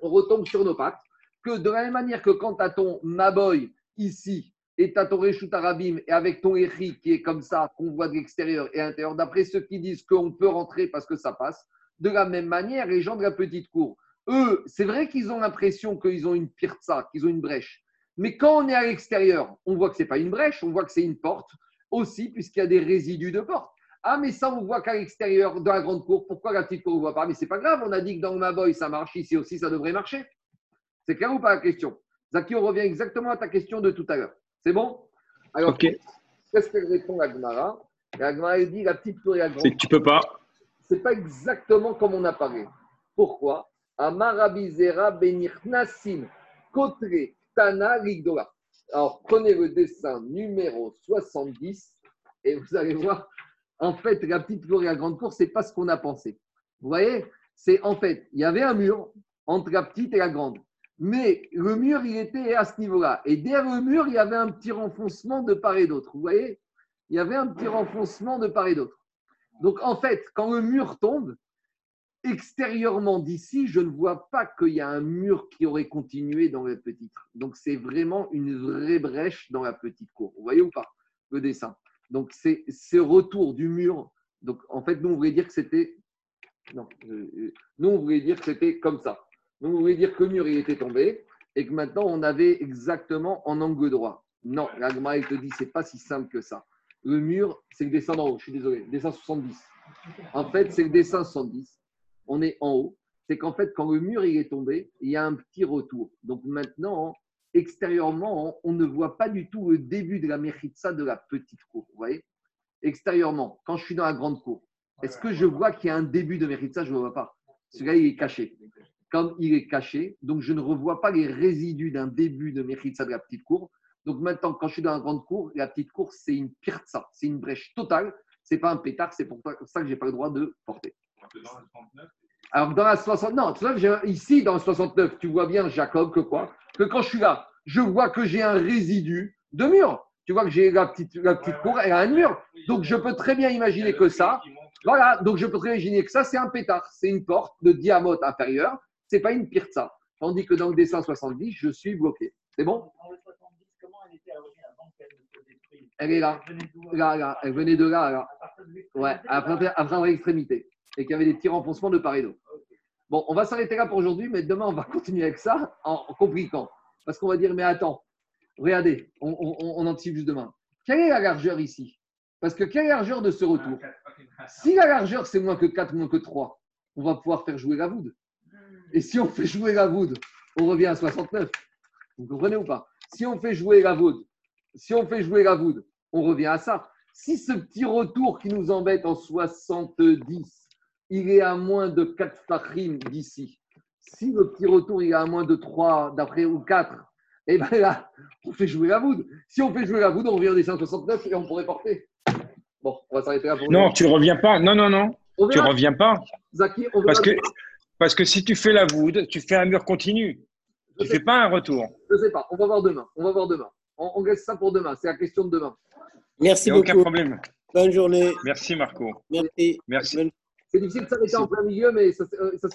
On retombe sur nos pattes. que de la même manière que quand tu as ton Maboy ici, et tu as ton Reshut Arabim, et avec ton Eri qui est comme ça, qu'on voit de l'extérieur et à l'intérieur, d'après ceux qui disent qu'on peut rentrer parce que ça passe, de la même manière, les gens de la petite cour, eux, c'est vrai qu'ils ont l'impression qu'ils ont une pirza, qu'ils ont une brèche. Mais quand on est à l'extérieur, on voit que ce n'est pas une brèche, on voit que c'est une porte aussi, puisqu'il y a des résidus de porte. Ah, mais ça, on voit qu'à l'extérieur, dans la grande cour, pourquoi la petite cour ne voit pas? Mais c'est pas grave, on a dit que dans ma boy, ça marche, ici aussi, ça devrait marcher. C'est clair ou pas la question? Zaki, on revient exactement à ta question de tout à l'heure. C'est bon? Alors, qu'est-ce qu'elle répond à Gmara La dit la petite cour et la grande. C'est que tu peux pas. C'est pas exactement comme on a parlé. Pourquoi? Amarabizera benirnasim kotre tana. Alors, prenez le dessin numéro 70 et vous allez voir en fait, la petite cour et la grande cour, ce n'est pas ce qu'on a pensé. Vous voyez C'est en fait, il y avait un mur entre la petite et la grande. Mais le mur, il était à ce niveau-là. Et derrière le mur, il y avait un petit renfoncement de part et d'autre. Vous voyez Il y avait un petit renfoncement de part et d'autre. Donc, en fait, quand le mur tombe, extérieurement d'ici, je ne vois pas qu'il y a un mur qui aurait continué dans la petite. Donc, c'est vraiment une vraie brèche dans la petite cour. Vous voyez ou pas le dessin? Donc, c'est ce retour du mur. Donc, en fait, nous, on voulait dire que c'était. Non, nous, on voulait dire que c'était comme ça. Nous, on voulait dire que le mur, il était tombé et que maintenant, on avait exactement en angle droit. Non, l'agma, il te dit, c'est pas si simple que ça. Le mur, c'est le dessin d'en haut, je suis désolé, dessin 70. En fait, c'est le dessin 70. On est en haut. C'est qu'en fait, quand le mur il est tombé, il y a un petit retour. Donc maintenant, extérieurement, on ne voit pas du tout le début de la méritza de la petite cour. Vous voyez? Extérieurement, quand je suis dans la grande cour, est-ce que je vois qu'il y a un début de méritza Je ne le vois pas. Celui-là, il est caché. Comme il est caché, donc je ne revois pas les résidus d'un début de méritza de la petite cour. Donc maintenant, quand je suis dans la grande cour, la petite cour, c'est une pirza, c'est une brèche totale. C'est pas un pétard, c'est pour ça que je n'ai pas le droit de porter. Alors, dans la 69, non, ici, dans le 69, tu vois bien, Jacob, que quoi? Que quand je suis là, je vois que j'ai un résidu de mur. Tu vois que j'ai la petite, la petite cour, elle a un mur. Donc, je peux très bien imaginer que ça, voilà, donc je peux très bien imaginer que ça, c'est un pétard. C'est une porte de diamote inférieur. C'est pas une pirza. Tandis que dans le dessin 70, je suis bloqué. C'est bon? Elle est là. Là, là. Elle venait de là, là. Ouais, après, après l'extrémité et qu'il y avait des petits renfoncements de part. Bon, on va s'arrêter là pour aujourd'hui, mais demain, on va continuer avec ça en, compliquant. Parce qu'on va dire, mais attends, regardez, on, on, anticipe juste demain. Quelle est la largeur ici? Parce que quelle est la largeur de ce retour? Si la largeur, c'est moins que 4, moins que 3, on va pouvoir faire jouer la voûte. Et si on fait jouer la voûte, on revient à 69. Vous comprenez ou pas? Si on fait jouer la voûte, si on fait jouer la voûte, on revient à ça. Si ce petit retour qui nous embête en 70, il est à moins de 4 fachim d'ici. Si le petit retour il est à moins de 3 d'après ou 4, et eh bien là, on fait jouer la voûte. Si on fait jouer la voûte, on revient des 169 et on pourrait porter. Bon, on va s'arrêter là pour Non, tu ne reviens pas. Non, non, non. Tu ne reviens pas. Zaki, on parce, que, parce que si tu fais la voûte, tu fais un mur continu. tu ne fais pas un retour. Je ne sais pas. On va voir demain. On va voir demain. On, laisse ça pour demain. C'est la question de demain. Merci beaucoup. Aucun problème. Bonne journée. Merci Marco. Merci. Merci. C'est difficile de s'arrêter en plein milieu, mais ça, ça